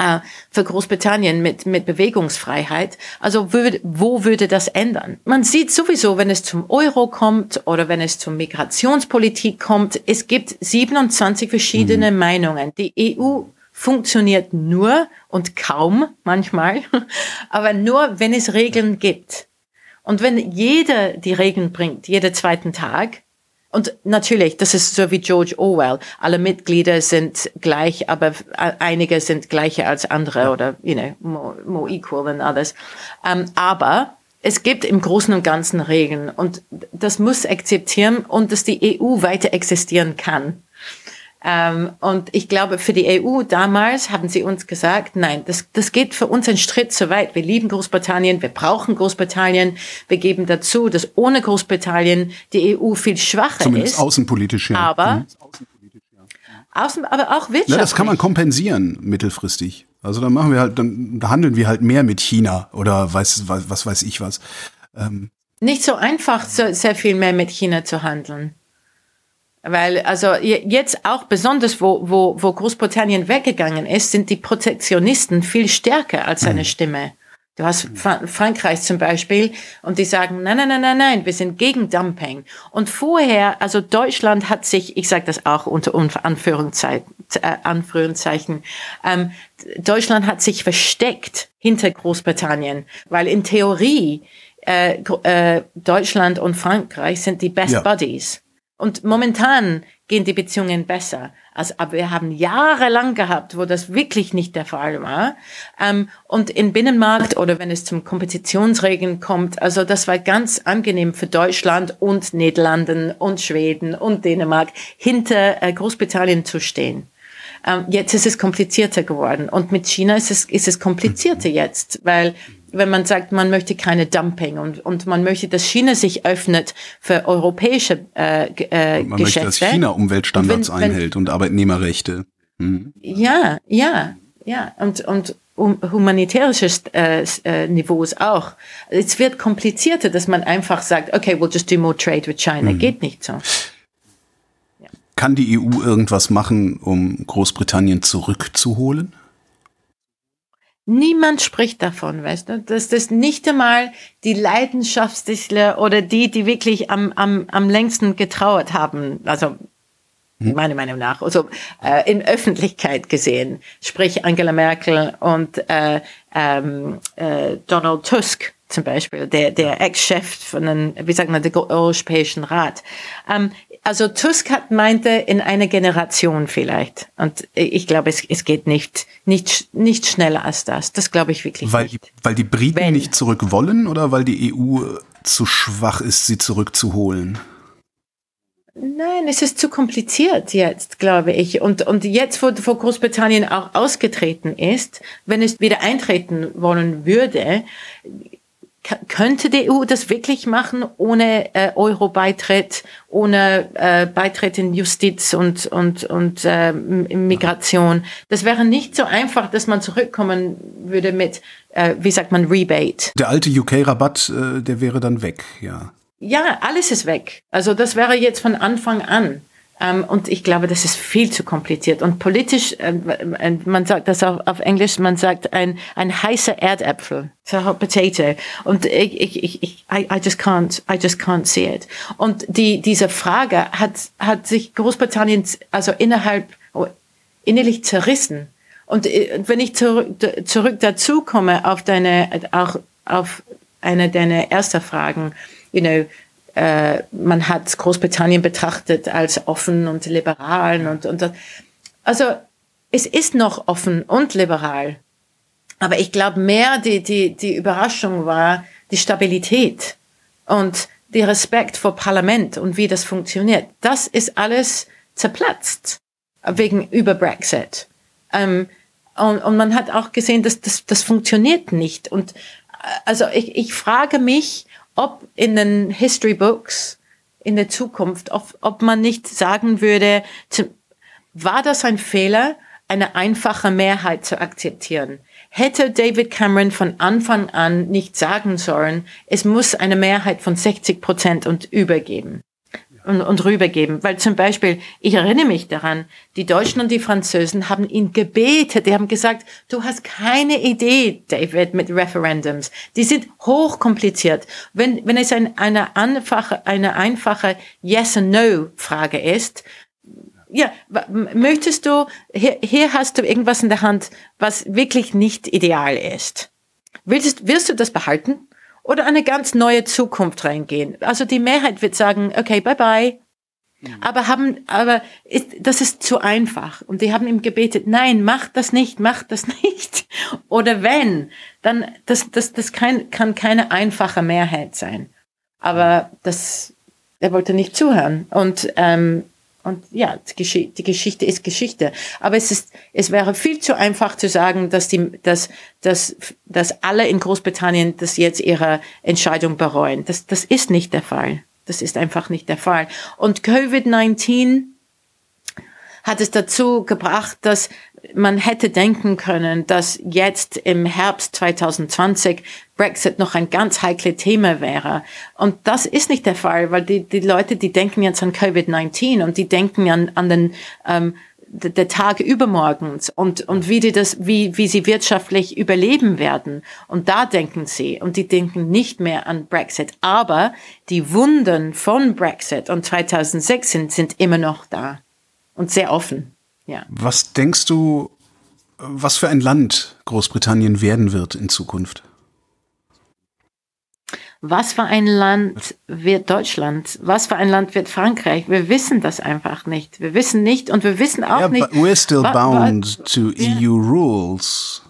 [SPEAKER 2] äh, für Großbritannien mit, mit Bewegungsfreiheit. Also würd, wo würde das ändern? Man sieht sowieso, wenn es zum Euro kommt oder wenn es zur Migrationspolitik kommt, es gibt 27 verschiedene mhm. Meinungen. Die EU funktioniert nur und kaum manchmal, [LAUGHS] aber nur, wenn es Regeln gibt. Und wenn jeder die Regeln bringt, jeden zweiten Tag, und natürlich, das ist so wie George Orwell. Alle Mitglieder sind gleich, aber einige sind gleicher als andere oder, you know, more, more equal than others. Um, ähm, aber es gibt im Großen und Ganzen Regeln und das muss akzeptieren und dass die EU weiter existieren kann. Ähm, und ich glaube, für die EU damals haben sie uns gesagt, nein, das, das geht für uns einen Schritt zu weit. Wir lieben Großbritannien, wir brauchen Großbritannien. Wir geben dazu, dass ohne Großbritannien die EU viel schwacher
[SPEAKER 1] Zumindest
[SPEAKER 2] ist.
[SPEAKER 1] Zumindest außenpolitisch, ja.
[SPEAKER 2] Aber, mhm. außen, aber auch wirtschaftlich. Ja,
[SPEAKER 1] das kann man kompensieren mittelfristig. Also dann machen wir halt, dann handeln wir halt mehr mit China oder weiß, was, was weiß ich was.
[SPEAKER 2] Ähm. Nicht so einfach, so, sehr viel mehr mit China zu handeln. Weil, also jetzt auch besonders, wo, wo, wo Großbritannien weggegangen ist, sind die Protektionisten viel stärker als seine mhm. Stimme. Du hast Fra Frankreich zum Beispiel und die sagen, nein, nein, nein, nein, nein, wir sind gegen Dumping. Und vorher, also Deutschland hat sich, ich sage das auch unter Anführungszeichen, äh, Anführungszeichen ähm, Deutschland hat sich versteckt hinter Großbritannien, weil in Theorie äh, äh, Deutschland und Frankreich sind die Best ja. Buddies. Und momentan gehen die Beziehungen besser. Also, aber wir haben jahrelang gehabt, wo das wirklich nicht der Fall war. Ähm, und im Binnenmarkt oder wenn es zum Kompetitionsregeln kommt, also das war ganz angenehm für Deutschland und Niederlanden und Schweden und Dänemark hinter äh, Großbritannien zu stehen. Ähm, jetzt ist es komplizierter geworden. Und mit China ist es, ist es komplizierter jetzt, weil wenn man sagt, man möchte keine Dumping und, und man möchte, dass China sich öffnet für europäische äh, äh,
[SPEAKER 1] man
[SPEAKER 2] Geschäfte.
[SPEAKER 1] Möchte, dass China Umweltstandards wenn, wenn, einhält und Arbeitnehmerrechte.
[SPEAKER 2] Hm. Ja, ja, ja. Und, und um, humanitärisches äh, äh, Niveaus auch. Es wird komplizierter, dass man einfach sagt, okay, we'll just do more trade with China. Hm. Geht nicht so.
[SPEAKER 1] Kann die EU irgendwas machen, um Großbritannien zurückzuholen?
[SPEAKER 2] Niemand spricht davon, weißt du, dass das nicht einmal die Leidenschaftlichler oder die, die wirklich am, am, am längsten getrauert haben, also hm. meiner Meinung nach, also äh, in Öffentlichkeit gesehen, sprich Angela Merkel und äh, ähm, äh, Donald Tusk zum Beispiel, der, der Ex-Chef von den, wie sagt man, der Europäischen Rat. Ähm, also Tusk hat meinte in einer Generation vielleicht. Und ich glaube, es, es geht nicht, nicht, nicht schneller als das. Das glaube ich wirklich
[SPEAKER 1] weil,
[SPEAKER 2] nicht.
[SPEAKER 1] Weil die Briten Wenn. nicht zurück wollen oder weil die EU zu schwach ist, sie zurückzuholen?
[SPEAKER 2] Nein, es ist zu kompliziert jetzt, glaube ich. Und, und jetzt, wo, wo Großbritannien auch ausgetreten ist, wenn es wieder eintreten wollen würde, könnte die EU das wirklich machen ohne äh, Euro-Beitritt, ohne äh, Beitritt in Justiz und, und, und äh, Migration? Das wäre nicht so einfach, dass man zurückkommen würde mit, äh, wie sagt man, Rebate.
[SPEAKER 1] Der alte UK-Rabatt, äh, der wäre dann weg, ja.
[SPEAKER 2] Ja, alles ist weg. Also das wäre jetzt von Anfang an. Ähm, und ich glaube, das ist viel zu kompliziert. Und politisch, äh, äh, man sagt das auch auf Englisch, man sagt ein, ein heißer Erdäpfel, so hot potato. Und ich, ich, ich, ich I, I just can't, I just can't see it. Und die, diese Frage hat, hat sich Großbritannien also innerhalb, oh, innerlich zerrissen. Und äh, wenn ich zurück, zurück dazu komme auf deine, auch auf eine deiner ersten Fragen, you know, äh, man hat Großbritannien betrachtet als offen und liberal und, und also es ist noch offen und liberal. Aber ich glaube mehr die, die, die Überraschung war die Stabilität und die Respekt vor Parlament und wie das funktioniert. Das ist alles zerplatzt wegen über Brexit. Ähm, und, und man hat auch gesehen, dass das, das funktioniert nicht. Und äh, also ich, ich frage mich, ob in den History Books in der Zukunft, ob, ob man nicht sagen würde, war das ein Fehler, eine einfache Mehrheit zu akzeptieren? Hätte David Cameron von Anfang an nicht sagen sollen, es muss eine Mehrheit von 60 Prozent und übergeben? Und, und rübergeben. Weil zum Beispiel, ich erinnere mich daran, die Deutschen und die Französen haben ihn gebetet. Die haben gesagt, du hast keine Idee, David, mit Referendums. Die sind hochkompliziert. Wenn, wenn es ein, eine einfache, eine einfache Yes and No Frage ist, ja, möchtest du, hier, hier hast du irgendwas in der Hand, was wirklich nicht ideal ist. Willst, wirst du das behalten? Oder eine ganz neue Zukunft reingehen. Also die Mehrheit wird sagen, okay, bye bye. Mhm. Aber haben, aber ist, das ist zu einfach. Und die haben ihm gebetet, nein, mach das nicht, mach das [LAUGHS] nicht. Oder wenn, dann, das, das, das kann, kann keine einfache Mehrheit sein. Aber das, er wollte nicht zuhören. Und ähm, und ja, die, Geschichte ist Geschichte. Aber es ist, es wäre viel zu einfach zu sagen, dass die, dass, dass, dass alle in Großbritannien das jetzt ihre Entscheidung bereuen. Das, das ist nicht der Fall. Das ist einfach nicht der Fall. Und Covid-19 hat es dazu gebracht, dass man hätte denken können, dass jetzt im Herbst 2020 Brexit noch ein ganz heikles Thema wäre. Und das ist nicht der Fall, weil die, die Leute, die denken jetzt an Covid-19 und die denken an, an den, ähm, der Tag übermorgens und, und wie die das, wie, wie sie wirtschaftlich überleben werden. Und da denken sie und die denken nicht mehr an Brexit. Aber die Wunden von Brexit und 2006 sind, sind immer noch da und sehr offen. Ja.
[SPEAKER 1] Was denkst du, was für ein Land Großbritannien werden wird in Zukunft?
[SPEAKER 2] Was für ein Land wird Deutschland? Was für ein Land wird Frankreich? Wir wissen das einfach nicht. Wir wissen nicht und wir wissen auch yeah, nicht.
[SPEAKER 1] But we're still bound to yeah. EU rules.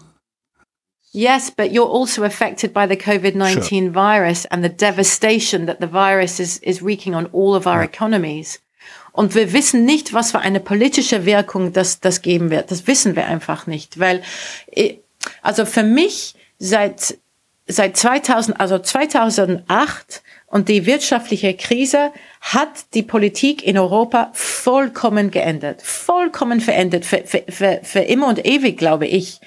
[SPEAKER 2] Yes, but you're also affected by the COVID-19 sure. virus and the devastation that the virus is, is wreaking on all of our yeah. economies. Und wir wissen nicht, was für eine politische Wirkung das, das geben wird. Das wissen wir einfach nicht, weil, äh, also für mich seit, seit 2000, also 2008 und die wirtschaftliche Krise hat die Politik in Europa vollkommen geändert, vollkommen verändert, für, für, für, immer und ewig, glaube ich.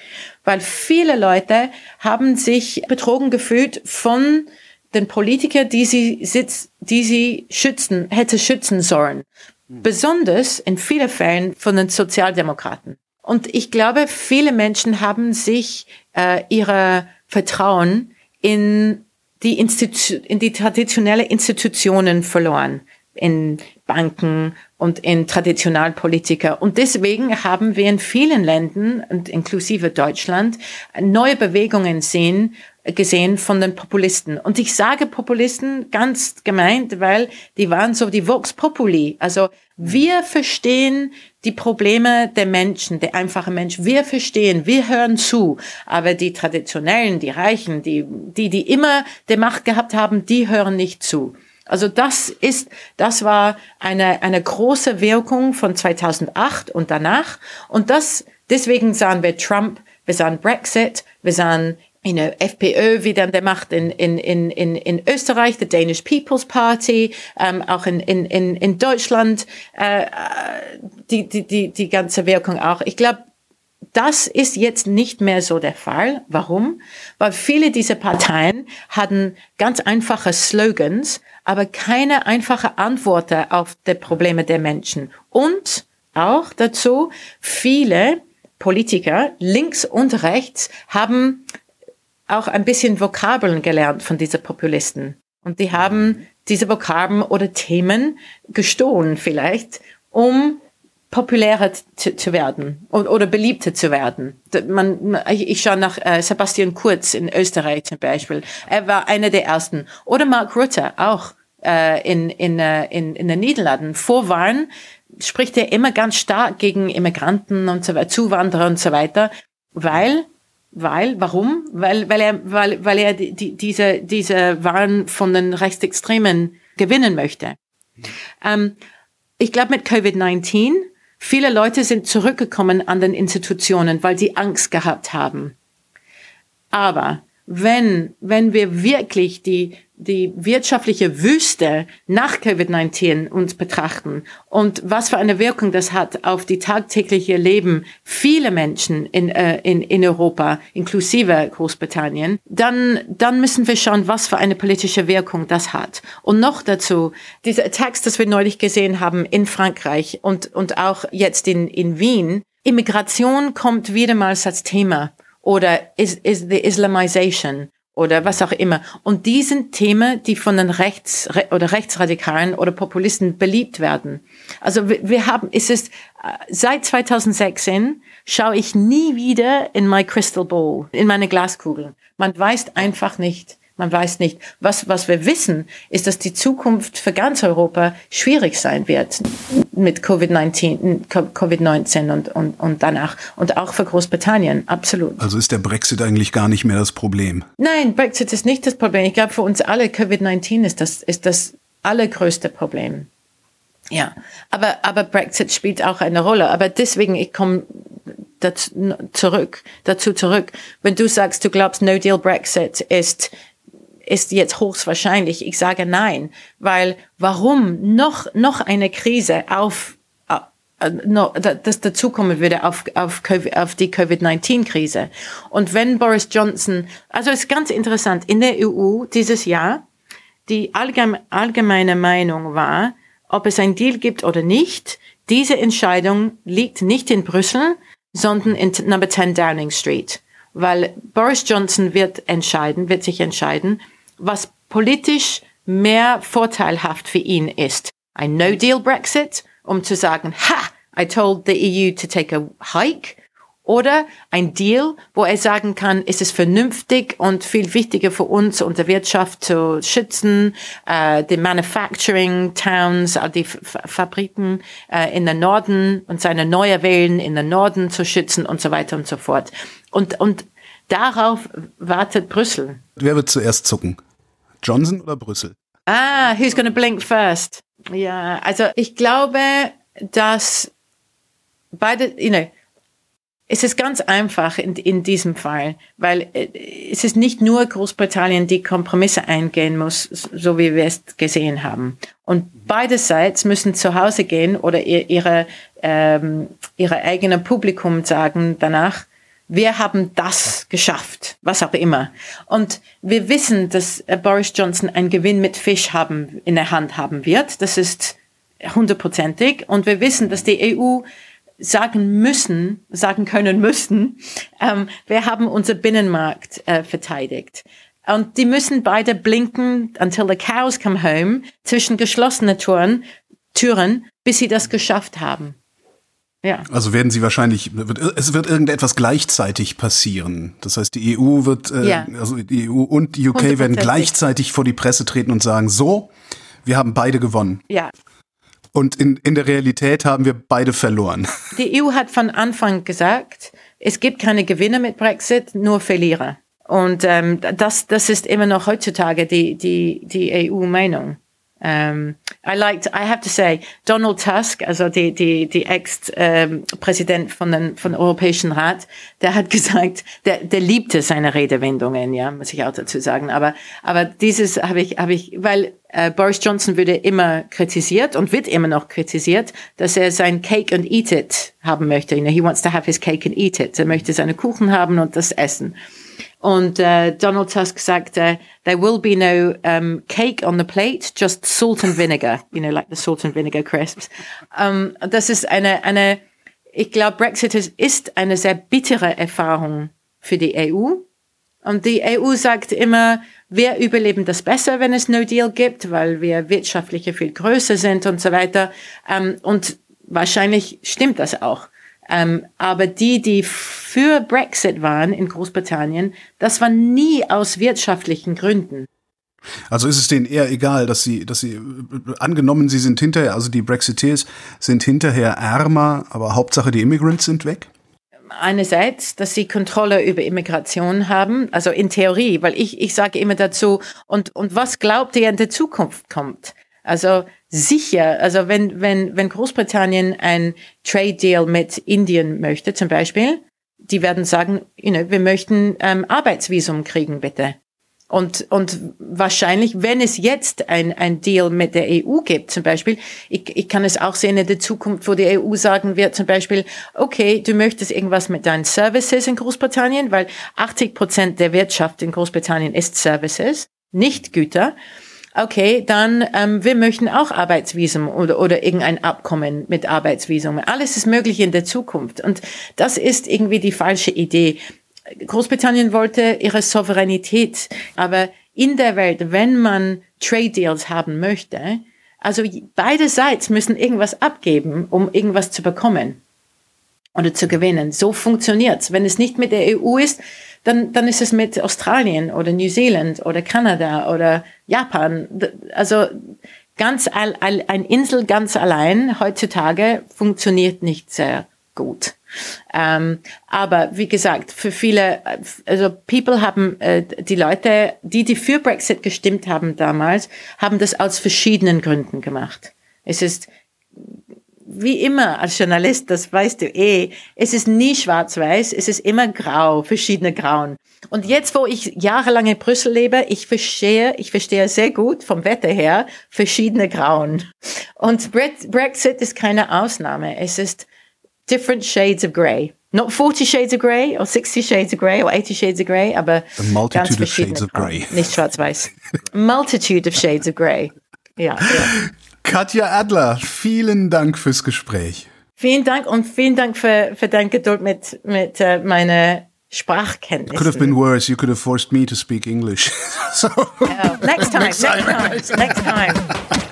[SPEAKER 2] Weil viele Leute haben sich betrogen gefühlt von den Politikern, die sie sitz, die sie schützen, hätte schützen sollen. Besonders in vielen Fällen von den Sozialdemokraten. Und ich glaube, viele Menschen haben sich äh, ihre Vertrauen in die, Institu in die traditionelle Institutionen verloren, in Banken und in Traditionalpolitiker. Und deswegen haben wir in vielen Ländern, und inklusive Deutschland, neue Bewegungen sehen, gesehen von den Populisten. Und ich sage Populisten ganz gemeint, weil die waren so die Vox Populi. Also wir verstehen die Probleme der Menschen, der einfachen Menschen. Wir verstehen, wir hören zu. Aber die Traditionellen, die Reichen, die, die, die immer die Macht gehabt haben, die hören nicht zu. Also das ist, das war eine, eine große Wirkung von 2008 und danach. Und das, deswegen sahen wir Trump, wir sahen Brexit, wir sahen you know, FPÖ wieder an der Macht in, in, in, in, in Österreich, the Danish People's Party, ähm, auch in, in, in, in Deutschland, äh, die, die, die, die ganze Wirkung auch. Ich glaube, das ist jetzt nicht mehr so der Fall. Warum? Weil viele dieser Parteien hatten ganz einfache Slogans, aber keine einfache Antwort auf die Probleme der Menschen. Und auch dazu, viele Politiker links und rechts haben auch ein bisschen Vokabeln gelernt von diesen Populisten. Und die haben diese Vokabeln oder Themen gestohlen vielleicht, um populärer zu, zu werden oder, oder beliebter zu werden. Man, ich, schaue nach äh, Sebastian Kurz in Österreich zum Beispiel. Er war einer der ersten. Oder Mark Rutte auch äh, in, in, äh, in, in den Niederlanden. Vor Wahlen spricht er immer ganz stark gegen Immigranten und so weiter, Zuwanderer und so weiter, weil weil, warum? Weil, weil er, weil, weil er die, diese, diese Waren von den Rechtsextremen gewinnen möchte. Ähm, ich glaube, mit Covid-19, viele Leute sind zurückgekommen an den Institutionen, weil sie Angst gehabt haben. Aber wenn, wenn wir wirklich die, die wirtschaftliche Wüste nach Covid-19 uns betrachten und was für eine Wirkung das hat auf die tagtägliche Leben vieler Menschen in, äh, in, in Europa, inklusive Großbritannien, dann, dann müssen wir schauen, was für eine politische Wirkung das hat. Und noch dazu, diese Attacks, das wir neulich gesehen haben in Frankreich und, und auch jetzt in, in Wien, Immigration kommt wiedermals als Thema oder is, is the Islamization oder was auch immer. Und die sind Themen, die von den Rechts- oder Rechtsradikalen oder Populisten beliebt werden. Also wir, wir haben, ist es, äh, seit 2016 schaue ich nie wieder in my crystal ball, in meine Glaskugel. Man weiß einfach nicht, man weiß nicht. Was, was wir wissen, ist, dass die Zukunft für ganz Europa schwierig sein wird mit Covid-19 COVID und, und, und danach. Und auch für Großbritannien, absolut.
[SPEAKER 1] Also ist der Brexit eigentlich gar nicht mehr das Problem?
[SPEAKER 2] Nein, Brexit ist nicht das Problem. Ich glaube, für uns alle Covid-19 ist das, ist das allergrößte Problem. Ja, aber, aber Brexit spielt auch eine Rolle. Aber deswegen, ich komme dazu zurück, dazu zurück. Wenn du sagst, du glaubst, No Deal Brexit ist ist jetzt hochwahrscheinlich. Ich sage nein, weil warum noch, noch eine Krise auf, äh, no, das dazukommen würde auf, auf, COVID, auf die Covid-19-Krise. Und wenn Boris Johnson, also es ist ganz interessant, in der EU dieses Jahr, die allgemeine Meinung war, ob es ein Deal gibt oder nicht, diese Entscheidung liegt nicht in Brüssel, sondern in Number 10 Downing Street. Weil Boris Johnson wird entscheiden, wird sich entscheiden, was politisch mehr vorteilhaft für ihn ist. Ein No-Deal-Brexit, um zu sagen, ha, I told the EU to take a hike. Oder ein Deal, wo er sagen kann, ist es vernünftig und viel wichtiger für uns, unsere Wirtschaft zu schützen, äh, die Manufacturing Towns, die F Fabriken äh, in den Norden und seine neue Wählen in den Norden zu schützen und so weiter und so fort. Und, und darauf wartet Brüssel.
[SPEAKER 1] Wer wird zuerst zucken? Johnson oder Brüssel?
[SPEAKER 2] Ah, who's gonna blink first? Ja, also ich glaube, dass beide, you know, es ist ganz einfach in, in diesem Fall, weil äh, es ist nicht nur Großbritannien, die Kompromisse eingehen muss, so wie wir es gesehen haben. Und beide Seiten müssen zu Hause gehen oder ihre, ähm, ihre eigene Publikum sagen danach, wir haben das geschafft, was auch immer. Und wir wissen, dass äh, Boris Johnson einen Gewinn mit Fisch haben, in der Hand haben wird. Das ist hundertprozentig. Und wir wissen, dass die EU sagen müssen, sagen können müssen, ähm, wir haben unser Binnenmarkt äh, verteidigt. Und die müssen beide blinken until the cows come home zwischen geschlossenen Türen, Türen, bis sie das geschafft haben.
[SPEAKER 1] Ja. Also werden sie wahrscheinlich, es wird irgendetwas gleichzeitig passieren. Das heißt, die EU wird, äh, ja. also die EU und die UK werden gleichzeitig vor die Presse treten und sagen, so, wir haben beide gewonnen.
[SPEAKER 2] Ja.
[SPEAKER 1] Und in, in der Realität haben wir beide verloren. [LAUGHS]
[SPEAKER 2] Die EU hat von Anfang gesagt, es gibt keine Gewinner mit Brexit, nur Verlierer. Und ähm, das, das ist immer noch heutzutage die, die, die EU-Meinung. Um, I liked, I have to say, Donald Tusk, also die, die, die Ex-Präsident von, den, von Europäischen Rat, der hat [LAUGHS] gesagt, der, der liebte seine Redewendungen, ja, muss ich auch dazu sagen. Aber, aber dieses habe ich, habe ich, weil äh, Boris Johnson würde immer kritisiert und wird immer noch kritisiert, dass er sein Cake and Eat It haben möchte. You know, he wants to have his cake and eat it. Er möchte seine Kuchen haben und das essen. Und äh, Donald Tusk sagte, there will be no um, cake on the plate, just salt and vinegar, you know, like the salt and vinegar crisps. Um, das ist eine, eine ich glaube, Brexit ist, eine sehr bittere Erfahrung für die EU. Und die EU sagt immer, wir überleben das besser, wenn es No Deal gibt, weil wir wirtschaftlich viel größer sind und so weiter. Um, und wahrscheinlich stimmt das auch. Ähm, aber die, die für Brexit waren in Großbritannien, das war nie aus wirtschaftlichen Gründen.
[SPEAKER 1] Also ist es denen eher egal, dass sie, dass sie, angenommen, sie sind hinterher, also die Brexiteers sind hinterher ärmer, aber Hauptsache die Immigrants sind weg?
[SPEAKER 2] Einerseits, dass sie Kontrolle über Immigration haben, also in Theorie, weil ich, ich sage immer dazu, und, und was glaubt ihr in der Zukunft kommt? Also sicher, also wenn, wenn, wenn Großbritannien ein Trade Deal mit Indien möchte zum Beispiel, die werden sagen, you know, wir möchten ähm, Arbeitsvisum kriegen, bitte. Und, und wahrscheinlich, wenn es jetzt ein, ein Deal mit der EU gibt, zum Beispiel, ich, ich kann es auch sehen in der Zukunft, wo die EU sagen wird, zum Beispiel, okay, du möchtest irgendwas mit deinen Services in Großbritannien, weil 80 Prozent der Wirtschaft in Großbritannien ist Services, nicht Güter okay, dann ähm, wir möchten auch Arbeitsvisum oder, oder irgendein Abkommen mit Arbeitsvisum. Alles ist möglich in der Zukunft. Und das ist irgendwie die falsche Idee. Großbritannien wollte ihre Souveränität, aber in der Welt, wenn man Trade Deals haben möchte, also beide Seiten müssen irgendwas abgeben, um irgendwas zu bekommen oder zu gewinnen. So funktioniert's. Wenn es nicht mit der EU ist, dann, dann ist es mit Australien oder New Zealand oder Kanada oder Japan. Also ganz all, all, ein Insel ganz allein heutzutage funktioniert nicht sehr gut. Ähm, aber wie gesagt, für viele, also People haben, äh, die Leute, die, die für Brexit gestimmt haben damals, haben das aus verschiedenen Gründen gemacht. Es ist wie immer als Journalist, das weißt du eh, es ist nie schwarz-weiß, es ist immer grau, verschiedene Grauen. Und jetzt, wo ich jahrelang in Brüssel lebe, ich verstehe, ich verstehe sehr gut vom Wetter her verschiedene Grauen. Und Brexit ist keine Ausnahme. Es ist different shades of grey. Not 40 shades of grey or 60 shades of grey or 80 shades of grey, aber ganz verschiedene of grey. Nicht schwarz-weiß. Multitude of shades of grey. Ja, ja. [LAUGHS]
[SPEAKER 1] Katja Adler, vielen Dank fürs Gespräch.
[SPEAKER 2] Vielen Dank und vielen Dank für, für deine Geduld mit, mit uh, meiner Sprachkenntnissen.
[SPEAKER 1] Could have been worse. You could have forced me to speak English. [LAUGHS]
[SPEAKER 2] so. Oh, [LAUGHS] next time. next time. Next time. Next time.